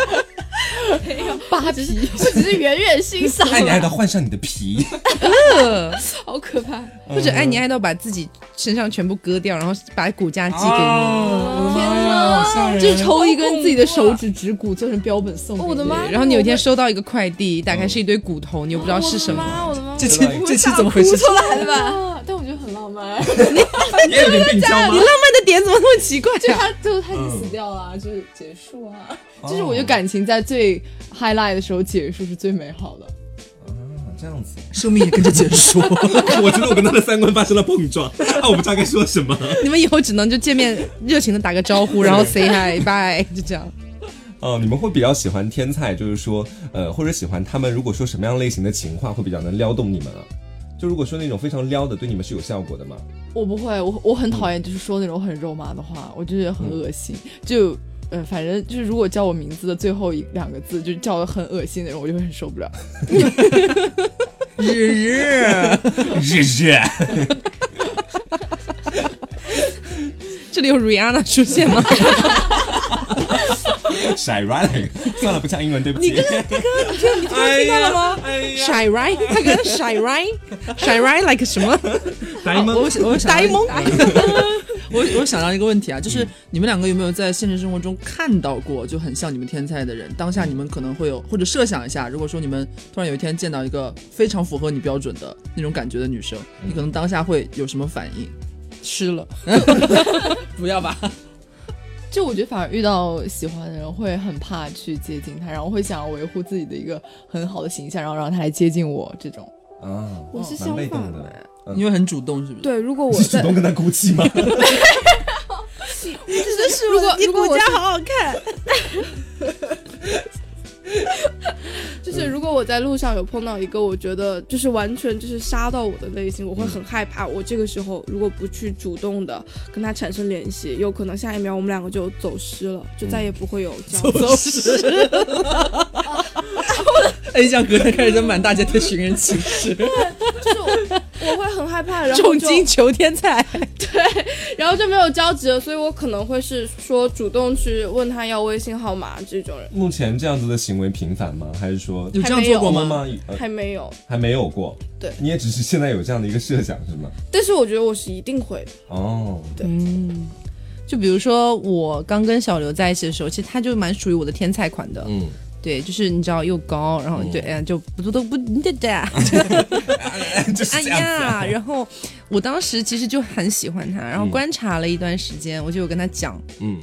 (laughs) 扒皮，我只是远远欣赏爱你爱到换上你的皮，呃 (laughs) 好可怕。或者爱你爱到把自己身上全部割掉，然后把骨架寄给你。哦天哪！好吓人就抽一根自己的手指指骨做成标本送给你。我的妈然后你有一天收到一个快递，打开是一堆骨头，你又不知道是什么。这期这期怎么回事？出来了吧？浪漫。(laughs) 你也有点病娇吗你？浪漫的点怎么那么奇怪就啊？他最后他已经死掉了，(laughs) 就是结束啊。就是我觉得感情在最 highlight 的时候结束是最美好的。啊，这样子，生命也跟着结束。(laughs) 我觉得我跟他的三观发生了碰撞，啊，我不知道该说什么。你们以后只能就见面热情的打个招呼，然后 say hi bye，就这样。哦，你们会比较喜欢天菜，就是说，呃，或者喜欢他们，如果说什么样类型的情话会比较能撩动你们啊？就如果说那种非常撩的，对你们是有效果的吗？我不会，我我很讨厌就是说那种很肉麻的话，我就觉得很恶心。就呃，反正就是如果叫我名字的最后一两个字就叫的很恶心那种，我就会很受不了。日日，日日，这里有 Rihanna 出现吗？甩 right，算了，不像英文，对不起。你刚刚，你刚听到了吗 (laughs) 哎呀，shy right，他刚刚 shy right，shy right like 什么？呆萌我我我想到呆萌。我我想到一个问题啊，就是你们两个有没有在现实生活中看到过就很像你们天菜的人？当下你们可能会有，或者设想一下，如果说你们突然有一天见到一个非常符合你标准的那种感觉的女生，你可能当下会有什么反应？吃了，(laughs) 不要吧，就我觉得反而遇到喜欢的人会很怕去接近他，然后会想要维护自己的一个很好的形象，然后让他来接近我这种。啊，我是相反动的。嗯因为很主动，是不是？对，如果我是主动跟他哭泣吗？(laughs) 如果如果我家好好看。(laughs) 就是如果我在路上有碰到一个我觉得就是完全就是杀到我的类型，我会很害怕。我这个时候如果不去主动的跟他产生联系，有可能下一秒我们两个就走失了，就再也不会有交集。走失。A (laughs) 酱隔天开始在满大街贴寻人启事，(laughs) 就是我我会很害怕，然后重金求天才，(laughs) 对然后就没有交集了，所以我可能会是说主动去问他要微信号码这种人，目前这样子的行为频繁吗？还是说有这样做过吗？吗？呃还没有。还没有过。对你也只是现在有这样的一个设想是吗？但是我觉得我是一定会的。哦，对嗯，就比如说我刚跟小刘在一起的时候，其实他就蛮属于我的天才款的。嗯，对，就是你知道又高，然后对，哎呀就不都不对的，(laughs) 就是哎。呀，然后我当时其实就很喜欢他，然后观察了一段时间，我就有跟他讲，嗯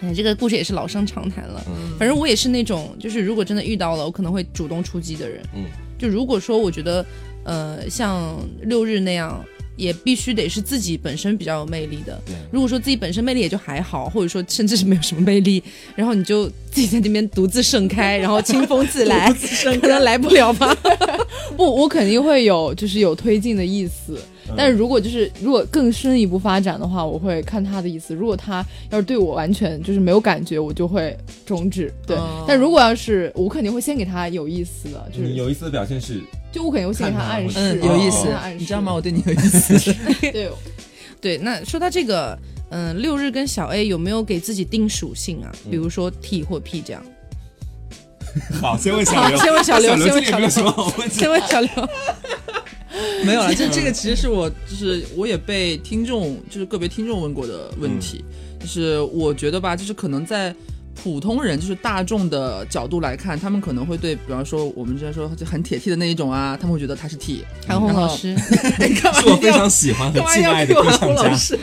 哎，这个故事也是老生常谈了。嗯反正我也是那种，就是如果真的遇到了，我可能会主动出击的人。嗯，就如果说我觉得，呃，像六日那样，也必须得是自己本身比较有魅力的。对如果说自己本身魅力也就还好，或者说甚至是没有什么魅力，然后你就自己在那边独自盛开，然后清风自来，(laughs) 可能来不了吧。(laughs) 不，我肯定会有就是有推进的意思。但是如果就是如果更深一步发展的话，我会看他的意思。如果他要是对我完全就是没有感觉，我就会终止。对，哦但如果要是我肯定会先给他有意思的，就是有意思的表现是，就我肯定会先给他暗示，有意思暗示，你知道吗？我对你有意思。对，(laughs) 对，那说到这个，嗯，六日跟小 A 有没有给自己定属性啊？比如说 T 或 P 这样。(laughs) 好，先问小好刘，先问小刘刘，先问小刘先？问小刘，(laughs) 没有了，这这个其实是我就是我也被听众就是个别听众问过的问题，就是我觉得吧，就是可能在普通人就是大众的角度来看，他们可能会对，比方说我们之前说就很铁 T 的那一种啊，他们会觉得他是 T。韩红老师，是我非常喜欢和敬爱的歌唱家。老师？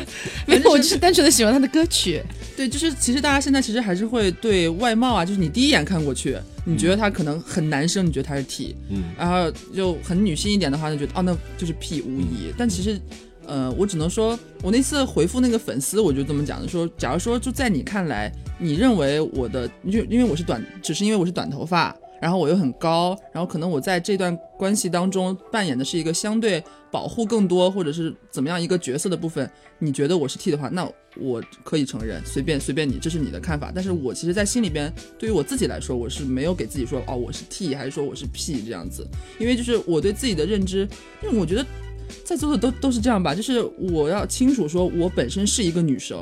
没有，我就是单纯的喜欢他的歌曲。对，就是其实大家现在其实还是会对外貌啊，就是你第一眼看过去，你觉得他可能很男生，你觉得他是 T，嗯然后就很女性一点的话，就觉得哦那就是 P 无疑。但其实，呃，我只能说，我那次回复那个粉丝，我就这么讲的，说假如说就在你看来，你认为我的，就因为我是短，只是因为我是短头发，然后我又很高，然后可能我在这段关系当中扮演的是一个相对保护更多，或者是怎么样一个角色的部分，你觉得我是 T 的话，那我可以承认，随便随便你，这是你的看法。但是我其实，在心里边，对于我自己来说，我是没有给自己说哦，我是 T 还是说我是 P 这样子，因为就是我对自己的认知，因为我觉得在座的都都是这样吧，就是我要清楚说我本身是一个女生。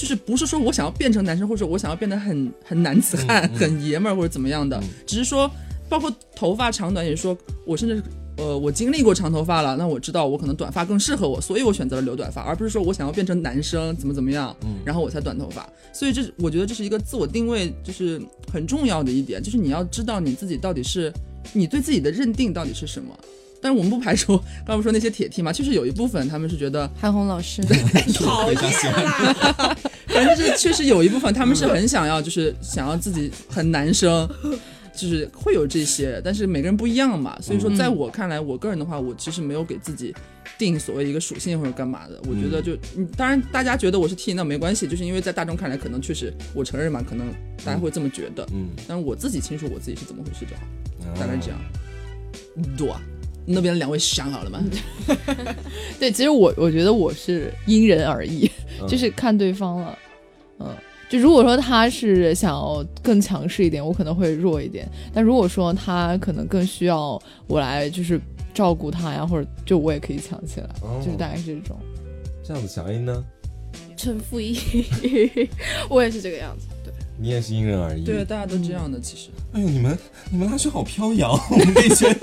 就是不是说我想要变成男生，或者我想要变得很很男子汉、嗯嗯 (laughs) 很爷们儿或者怎么样的，嗯只是说，包括头发长短，也是说我甚至呃，我经历过长头发了，那我知道我可能短发更适合我，所以我选择了留短发，而不是说我想要变成男生怎么怎么样，嗯然后我才短头发。所以这我觉得这是一个自我定位，就是很重要的一点，就是你要知道你自己到底是你对自己的认定到底是什么。但是我们不排除 (laughs) 刚刚不是说那些铁 T 嘛，确实有一部分他们是觉得韩红老师，我非常喜欢。(laughs) (laughs) 反正就是确实有一部分他们是很想要，就是想要自己很男生，就是会有这些，但是每个人不一样嘛。所以说，在我看来，我个人的话，我其实没有给自己定所谓一个属性或者干嘛的。我觉得就，嗯，当然大家觉得我是 T，那没关系，就是因为在大众看来，可能确实我承认嘛，可能大家会这么觉得，嗯，但是我自己清楚我自己是怎么回事就好，大概这样。哦对啊，那边两位想好了吗？(laughs) 对，其实我我觉得我是因人而异，嗯就是看对方了，嗯。就如果说他是想要更强势一点，我可能会弱一点；但如果说他可能更需要我来就是照顾他呀，或者就我也可以强起来，哦就是大概是这种。这样子，小 A 呢？陈负一，(laughs) 我也是这个样子。对，你也是因人而异。对，大家都这样的，其实。哎呦，你们你们拉圈好飘摇，(laughs) 我们 gay 圈，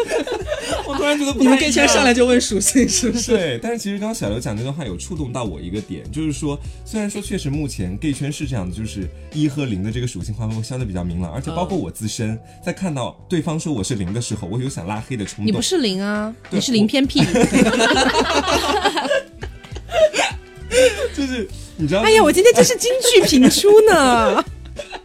我突然觉得不你们太 gay 圈上来就问属性是不是？对，但是其实刚刚小刘讲这段话有触动到我一个点，就是说，虽然说确实目前 gay 圈是这样的，就是一和零的这个属性划分相对比较明朗，而且包括我自身，在看到对方说我是零的时候，我有想拉黑的冲动。你不是零啊，你是零偏僻。(laughs) 就是你知道？哎呀，我今天真是金句频出呢。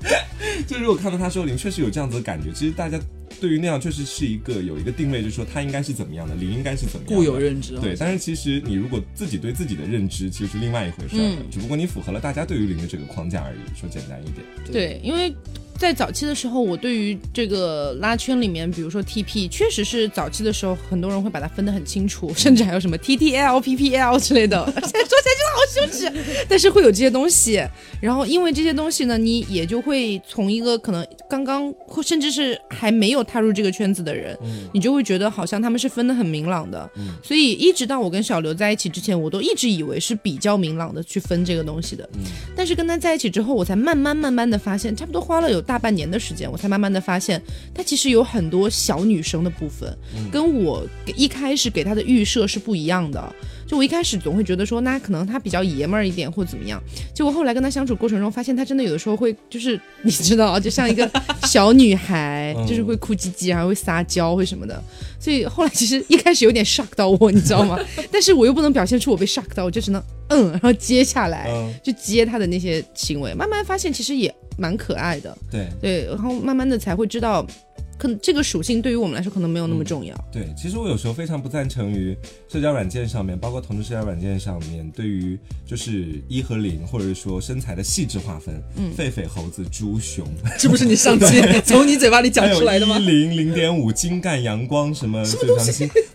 (laughs) 就如果看到他说零，确实有这样子的感觉。其实大家对于那样确实是一个有一个定位，就是说他应该是怎么样的，零应该是怎么样的。固有认知。对，但是其实你如果自己对自己的认知，其实是另外一回事儿，嗯只不过你符合了大家对于零的这个框架而已。说简单一点，对，因为在早期的时候，我对于这个拉圈里面，比如说 TP，确实是早期的时候，很多人会把它分得很清楚，(laughs) 甚至还有什么 TTL、PPL 之类的。现 (laughs) 在说起来真的好羞耻，但是会有这些东西。然后因为这些东西呢，你也就会从一个可能刚刚或甚至是还没有踏入这个圈子的人，你就会觉得好像他们是分得很明朗的。所以一直到我跟小刘在一起之前，我都一直以为是比较明朗的去分这个东西的。但是跟他在一起之后，我才慢慢慢慢的发现，差不多花了有大半年的时间，我才慢慢的发现，他其实有很多小女生的部分，跟我一开始给他的预设是不一样的。就我一开始总会觉得说，那可能他比较爷们儿一点或怎么样。结果后来跟他相处过程中，发现他真的有的时候会就是你知道，就像一个小女孩，嗯就是会哭唧唧，还会撒娇，会什么的。所以后来其实一开始有点 shock 到我，你知道吗？(laughs) 但是我又不能表现出我被 shock 到，我就只能嗯，然后接下来、嗯，就接他的那些行为，慢慢发现其实也蛮可爱的。对。对，然后慢慢的才会知道，可能这个属性对于我们来说可能没有那么重要。对，其实我有时候非常不赞成于社交软件上面，包括同志社交软件上面，对于就是一和零，或者说身材的细致划分，嗯，狒狒、猴子、猪、熊，(laughs) 这不是你上期 (laughs) 从你嘴巴里讲出来的吗？一零、零点五、精干、阳光什么。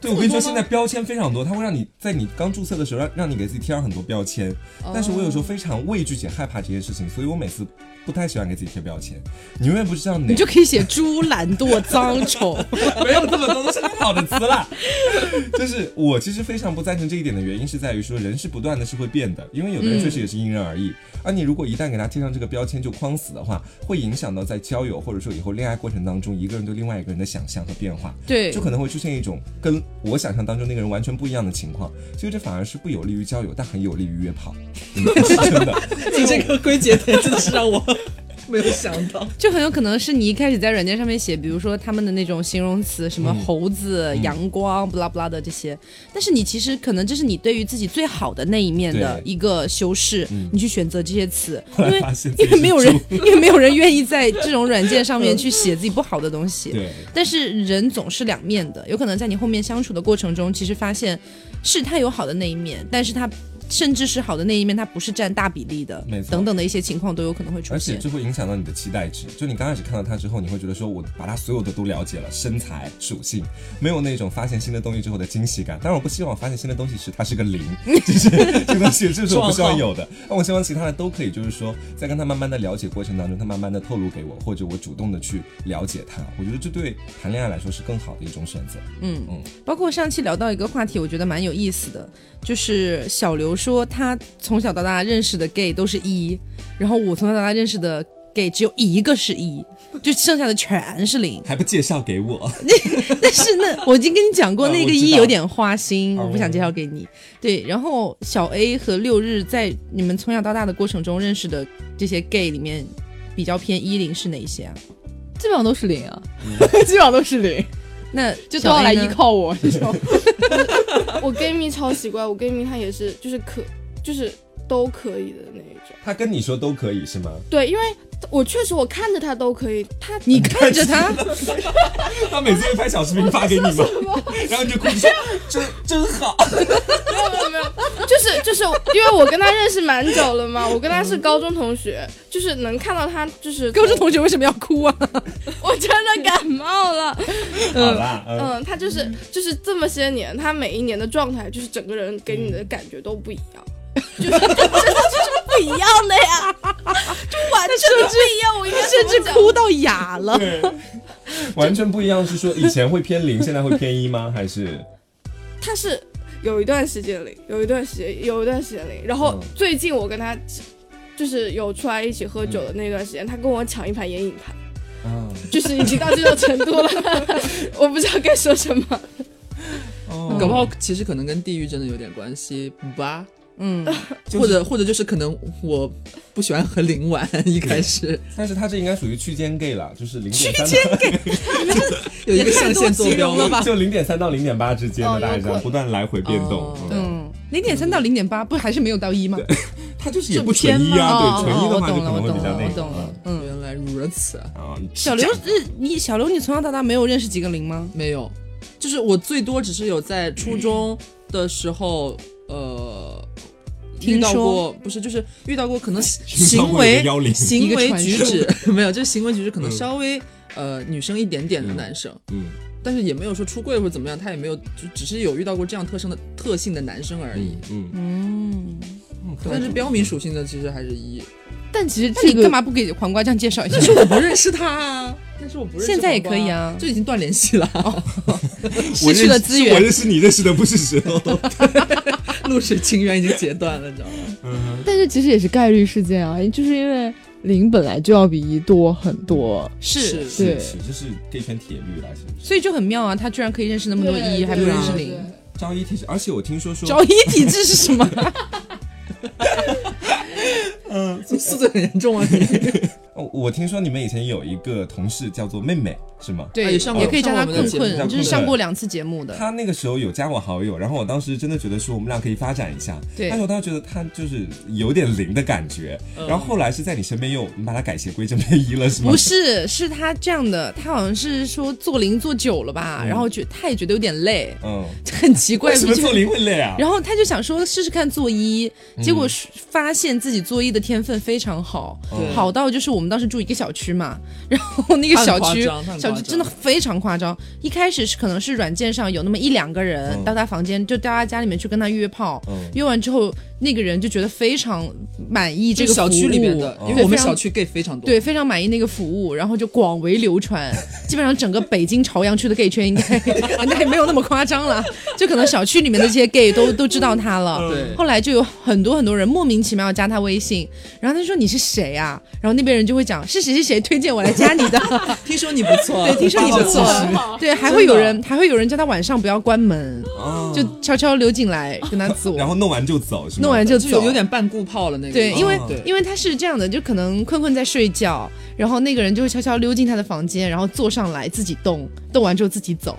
对，我跟你说，现在标签非常多，它会让你在你刚注册的时候让让你给自己贴上很多标签。但是我有时候非常畏惧且害怕这件事情，所以我每次不太喜欢给自己贴标签。你永远不知道哪你就可以写猪、懒惰、脏、丑。(laughs) 没有这么多都是很好的词啦。(laughs) 就是我其实非常不赞成这一点的原因是在于说，人是不断的是会变的，因为有的人确实也是因人而异。而你如果一旦给他贴上这个标签就框死的话，会影响到在交友或者说以后恋爱过程当中一个人对另外一个人的想象和变化。对就可能会出现一种跟我想象当中那个人完全不一样的情况，所以这反而是不有利于交友，但很有利于约炮。嗯是真的，(laughs) 你这个归结点真的是让我 (laughs) 没有想到。(laughs) 就很有可能是你一开始在软件上面写，比如说他们的那种形容词，什么嗯猴子、阳光、不拉不拉的这些，但是你其实可能这是你对于自己最好的那一面的一个修饰，你去选择这些词，(laughs) 因为因为没有人，因为没有人愿意在这种软件上面去写自己不好的东西。对。但是人总是两面的，有可能在你后面相处的过程中，其实发现是他有好的那一面，但是他甚至是好的那一面，它不是占大比例的没，错等等的一些情况都有可能会出现。而且这会影响到你的期待值。就你刚开始看到他之后，你会觉得说，我把他所有的都了解了，身材、属性，没有那种发现新的东西之后的惊喜感。当然，我不希望发现新的东西时它是个零，(laughs) 就是这个东西，这是我不希望有的。那我希望其他的都可以，就是说，在跟他慢慢的了解过程当中，他慢慢的透露给我，或者我主动的去了解他。我觉得这对谈恋爱来说是更好的一种选择。嗯嗯包括上期聊到一个话题，我觉得蛮有意思的，就是小刘说他从小到大认识的 gay 都是一，然后我从小到大认识的 gay 只有一个是一，就剩下的全是零。还不介绍给我？(laughs) 但是那我已经跟你讲过，那个一有点花心，哦我不想介绍给你。对，然后小 A 和六日在你们从小到大的过程中认识的这些 gay 里面，比较偏一零是哪一些啊？基本上都是零啊，(laughs) (laughs) 基本上都是零，那就都要来依靠我你说。(laughs) 我 gay 蜜超奇怪，我 gay 蜜她也是就是可就是都可以的那一种。他跟你说都可以是吗？对，因为我确实我看着他都可以，他你看着他，(laughs) 他每次会拍小视频发给你吗？(laughs) 然后你就哭说 (laughs) 真真好。没有没有没有，就是就是因为我跟他认识蛮久了嘛，我跟他是高中同学，就是能看到他就是高中同学为什么要哭啊？我真的感冒了。好啦，嗯，嗯，他就是就是这么些年，他每一年的状态，就是整个人给你的感觉都不一样，就是真的就是不一样的呀，(laughs) 就完全不一样。我应该甚至哭到哑了。对，完全不一样。是说以前会偏零，现在会偏一吗？还是他是有一段时间零，有一段时间有一段时间零，然后嗯最近我跟他就是有出来一起喝酒的那段时间，他跟我抢一盘眼影盘。嗯？就是已经到这种程度了，(laughs) 我不知道该说什么。哦搞不好其实可能跟地域真的有点关系吧，嗯，(laughs) 就是或者或者就是可能我不喜欢和零玩，一开始。但是他这应该属于区间 gay 了，就是零点三 (laughs) 有一个象限坐标了吧？就零点三到零点八之间的，大概这样哦有可能。不断来回变动哦。嗯嗯，零点三到零点八，不还是没有到一吗？(laughs) 他就是也不纯一啊，哦对，纯一的哦话就可能会我懂了比较那个。我懂了嗯。嗯，原来如此，啊，小刘，呃你小刘，你从小到大没有认识几个零吗？没有，就是我最多只是有在初中的时候，呃。听说。过不是，就是遇到过可能 (laughs) 行为行为举止 (laughs) 没有，就是行为举止可能嗯。稍微、呃女生一点点的男生，嗯。但是也没有说出柜或者怎么样，他也没有，就只是有遇到过这样特生的特性的男生而已。嗯嗯，嗯，但是标明属性的其实还是一，但其实那这个你干嘛不给黄瓜酱介绍一下？但是我不认识 (laughs) 他啊，但是我不认识现在也可以啊就已经断联系了，失去了资源。我认识你认识的不是时候。露水情缘已经截断了，你知道吗？嗯但是其实也是概率事件啊，就是因为零本来就要比一多很多。是，是是这是 gay 圈铁律来，是不是？所以就很妙啊，他居然可以认识那么多一，还不认识零。招一体质，而且我听说说招一体质是什么？(laughs) 嗯宿醉很严重啊！你 (laughs) 哦我听说你们以前有一个同事叫做妹妹，是吗？对，啊也上过也可以叫他上过我们的节目困困，就是上过两次节目的。她那个时候有加我好友，然后我当时真的觉得说我们俩可以发展一下。对但是我当时觉得她就是有点灵的感觉，嗯然后后来是在你身边又你把她改邪归正配一了，是吗？不是，是她这样的，她好像是说做零做久了吧，然后觉她也觉得有点累，嗯，很奇怪。就为什么做零会累啊？然后她就想说试试看做医，嗯结果发现自己做医的天分非常好，好到就是我们当时住一个小区嘛，然后那个小区小区真的非常夸张。一开始是可能是软件上有那么一两个人嗯到他房间，就到他家里面去跟他约炮，嗯约完之后那个人就觉得非常满意这个小区里面的服，务因为我们小区 gay 非常多。对，非常满意那个服务，然后就广为流传，基本上整个北京朝阳区的 gay 圈应该应该没有那么夸张了，就可能小区里面的这些 gay 都都知道他了。对后来就有很多很多人莫名其妙加他微信，然后他就说你是谁啊？然后那边人就会讲是谁谁谁推荐我来加你的，(laughs) 听说你不错，对，听说你不错，对，还会有人还会有人叫他晚上不要关门，哦。就悄悄溜进来跟他做，(laughs) 然后弄完就走，弄完就走。有。有点半固炮了那个。对，因为、因为他是这样的，就可能困困在睡觉，然后那个人就会悄悄溜进他的房间，然后坐上来自己动，动完之后自己走。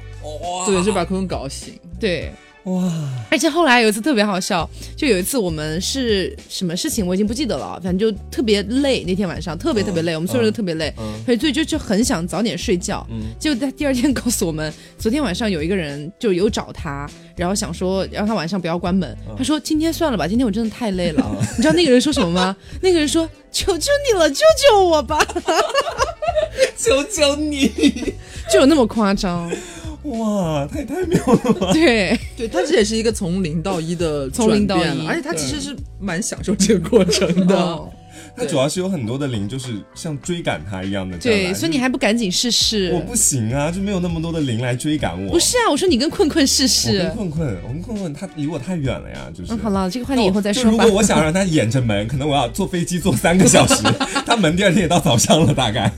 对，就把坤坤搞醒。对，哇，而且后来有一次特别好笑，就有一次我们是什么事情我已经不记得了，反正就特别累，那天晚上特别特别累，我们所有人都特别累，嗯所以就就就很想早点睡觉。嗯结果他第二天告诉我们，昨天晚上有一个人就有找他，然后想说让他晚上不要关门。他说今天算了吧，今天我真的太累了。(laughs) 你知道那个人说什么吗？(laughs) 那个人说求求你了，救救我吧！(laughs) 求求你！就有那么夸张？哇，他也太妙了吧！对，对他这也是一个从零到一的从零到转变一而且他其实是蛮享受这个过程的。哦他主要是有很多的灵，就是像追赶他一样的。对，所以你还不赶紧试试？我不行啊，就没有那么多的灵来追赶我。不是啊，我说你跟困困试我试跟。困困，我跟困困，他离我太远了呀，就是。嗯，好了，这个话题以后再说吧如果。我想让他掩着门，可能我要坐飞机坐三个小时，(laughs) 他门第二天也到早上了，大概。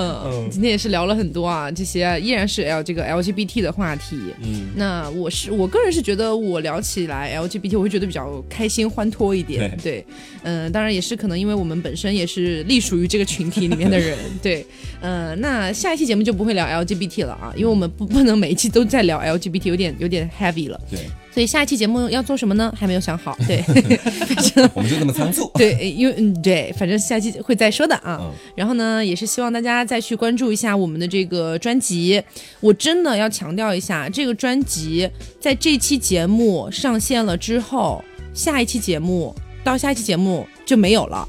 嗯嗯，今天也是聊了很多啊，这些依然是 L 这个 LGBT 的话题。嗯，那我是我个人是觉得我聊起来 LGBT，我会觉得比较开心欢脱一点。对，嗯、当然也是可能因为我们本身也是隶属于这个群体里面的人。(laughs) 对，嗯、那下一期节目就不会聊 LGBT 了啊，因为我们不不能每一期都在聊 LGBT，有点有点 heavy 了。对，所以下一期节目要做什么呢？还没有想好。对，(laughs) 我们就这么仓促。(laughs) 对，因为嗯对，反正下期会再说的啊。嗯然后呢，也是希望大家再去关注一下我们的这个专辑。我真的要强调一下，这个专辑在这期节目上线了之后，下一期节目到下一期节目就没有了，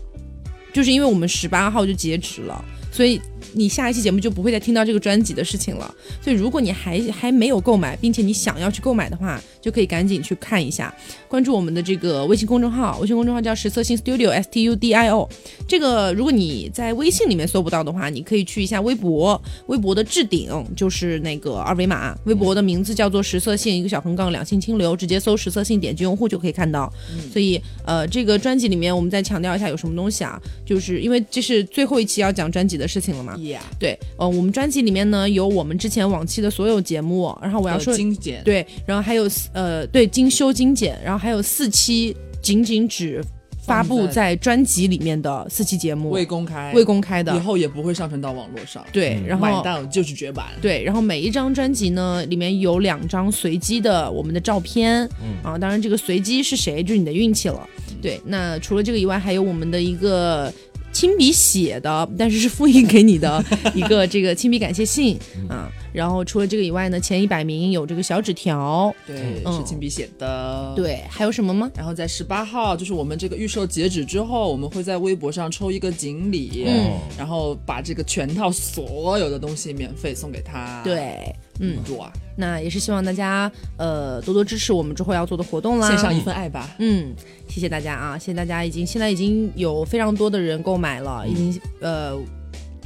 就是因为我们十八号就截止了，所以。你下一期节目就不会再听到这个专辑的事情了，所以如果你还还没有购买，并且你想要去购买的话，就可以赶紧去看一下，关注我们的这个微信公众号，微信公众号叫实色性 Studio S T U D I O。这个如果你在微信里面搜不到的话，你可以去一下微博，微博的置顶就是那个二维码，微博的名字叫做实色性一个小横杠两性清流，直接搜实色性点击用户就可以看到。所以呃，这个专辑里面我们再强调一下有什么东西啊，就是因为这是最后一期要讲专辑的事情了嘛。对，呃，我们专辑里面呢有我们之前往期的所有节目，然后我要说精简，对，然后还有四呃，对精修精简，然后还有四期仅仅只发布在在专辑里面的四期节目，未公开，未公开的以，后也不会上传到网络上。对，嗯然后。买到就是绝版。对，然后每一张专辑呢，里面有两张随机的我们的照片，嗯啊，当然这个随机是谁，就是你的运气了。对，那除了这个以外，还有我们的一个亲笔写的，但是是复印给你的 (laughs) 一个这个亲笔感谢信啊。然后除了这个以外呢，前一百名有这个小纸条，对，嗯是亲笔写的。。对，还有什么吗？然后在十八号，就是我们这个预售截止之后，我们会在微博上抽一个锦鲤，嗯然后把这个全套所有的东西免费送给他。，对，嗯，哇，那也是希望大家呃多多支持我们之后要做的活动啦。献上一份爱吧。嗯，谢谢大家啊！谢谢大家，已经现在已经有非常多的人购买了，已经呃。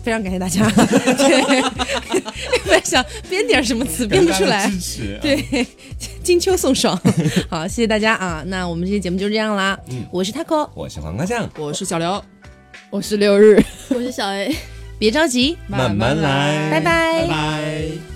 非常感谢大家，(laughs) 对，本来想编点什么词编不出来。对，(laughs) 金秋送爽，(laughs) 好，谢谢大家啊！那我们这期节目就这样啦，嗯我是 taco，我是黄瓜酱，我是小刘，我是六日。我是小 A。别着急，慢慢来，拜拜拜拜。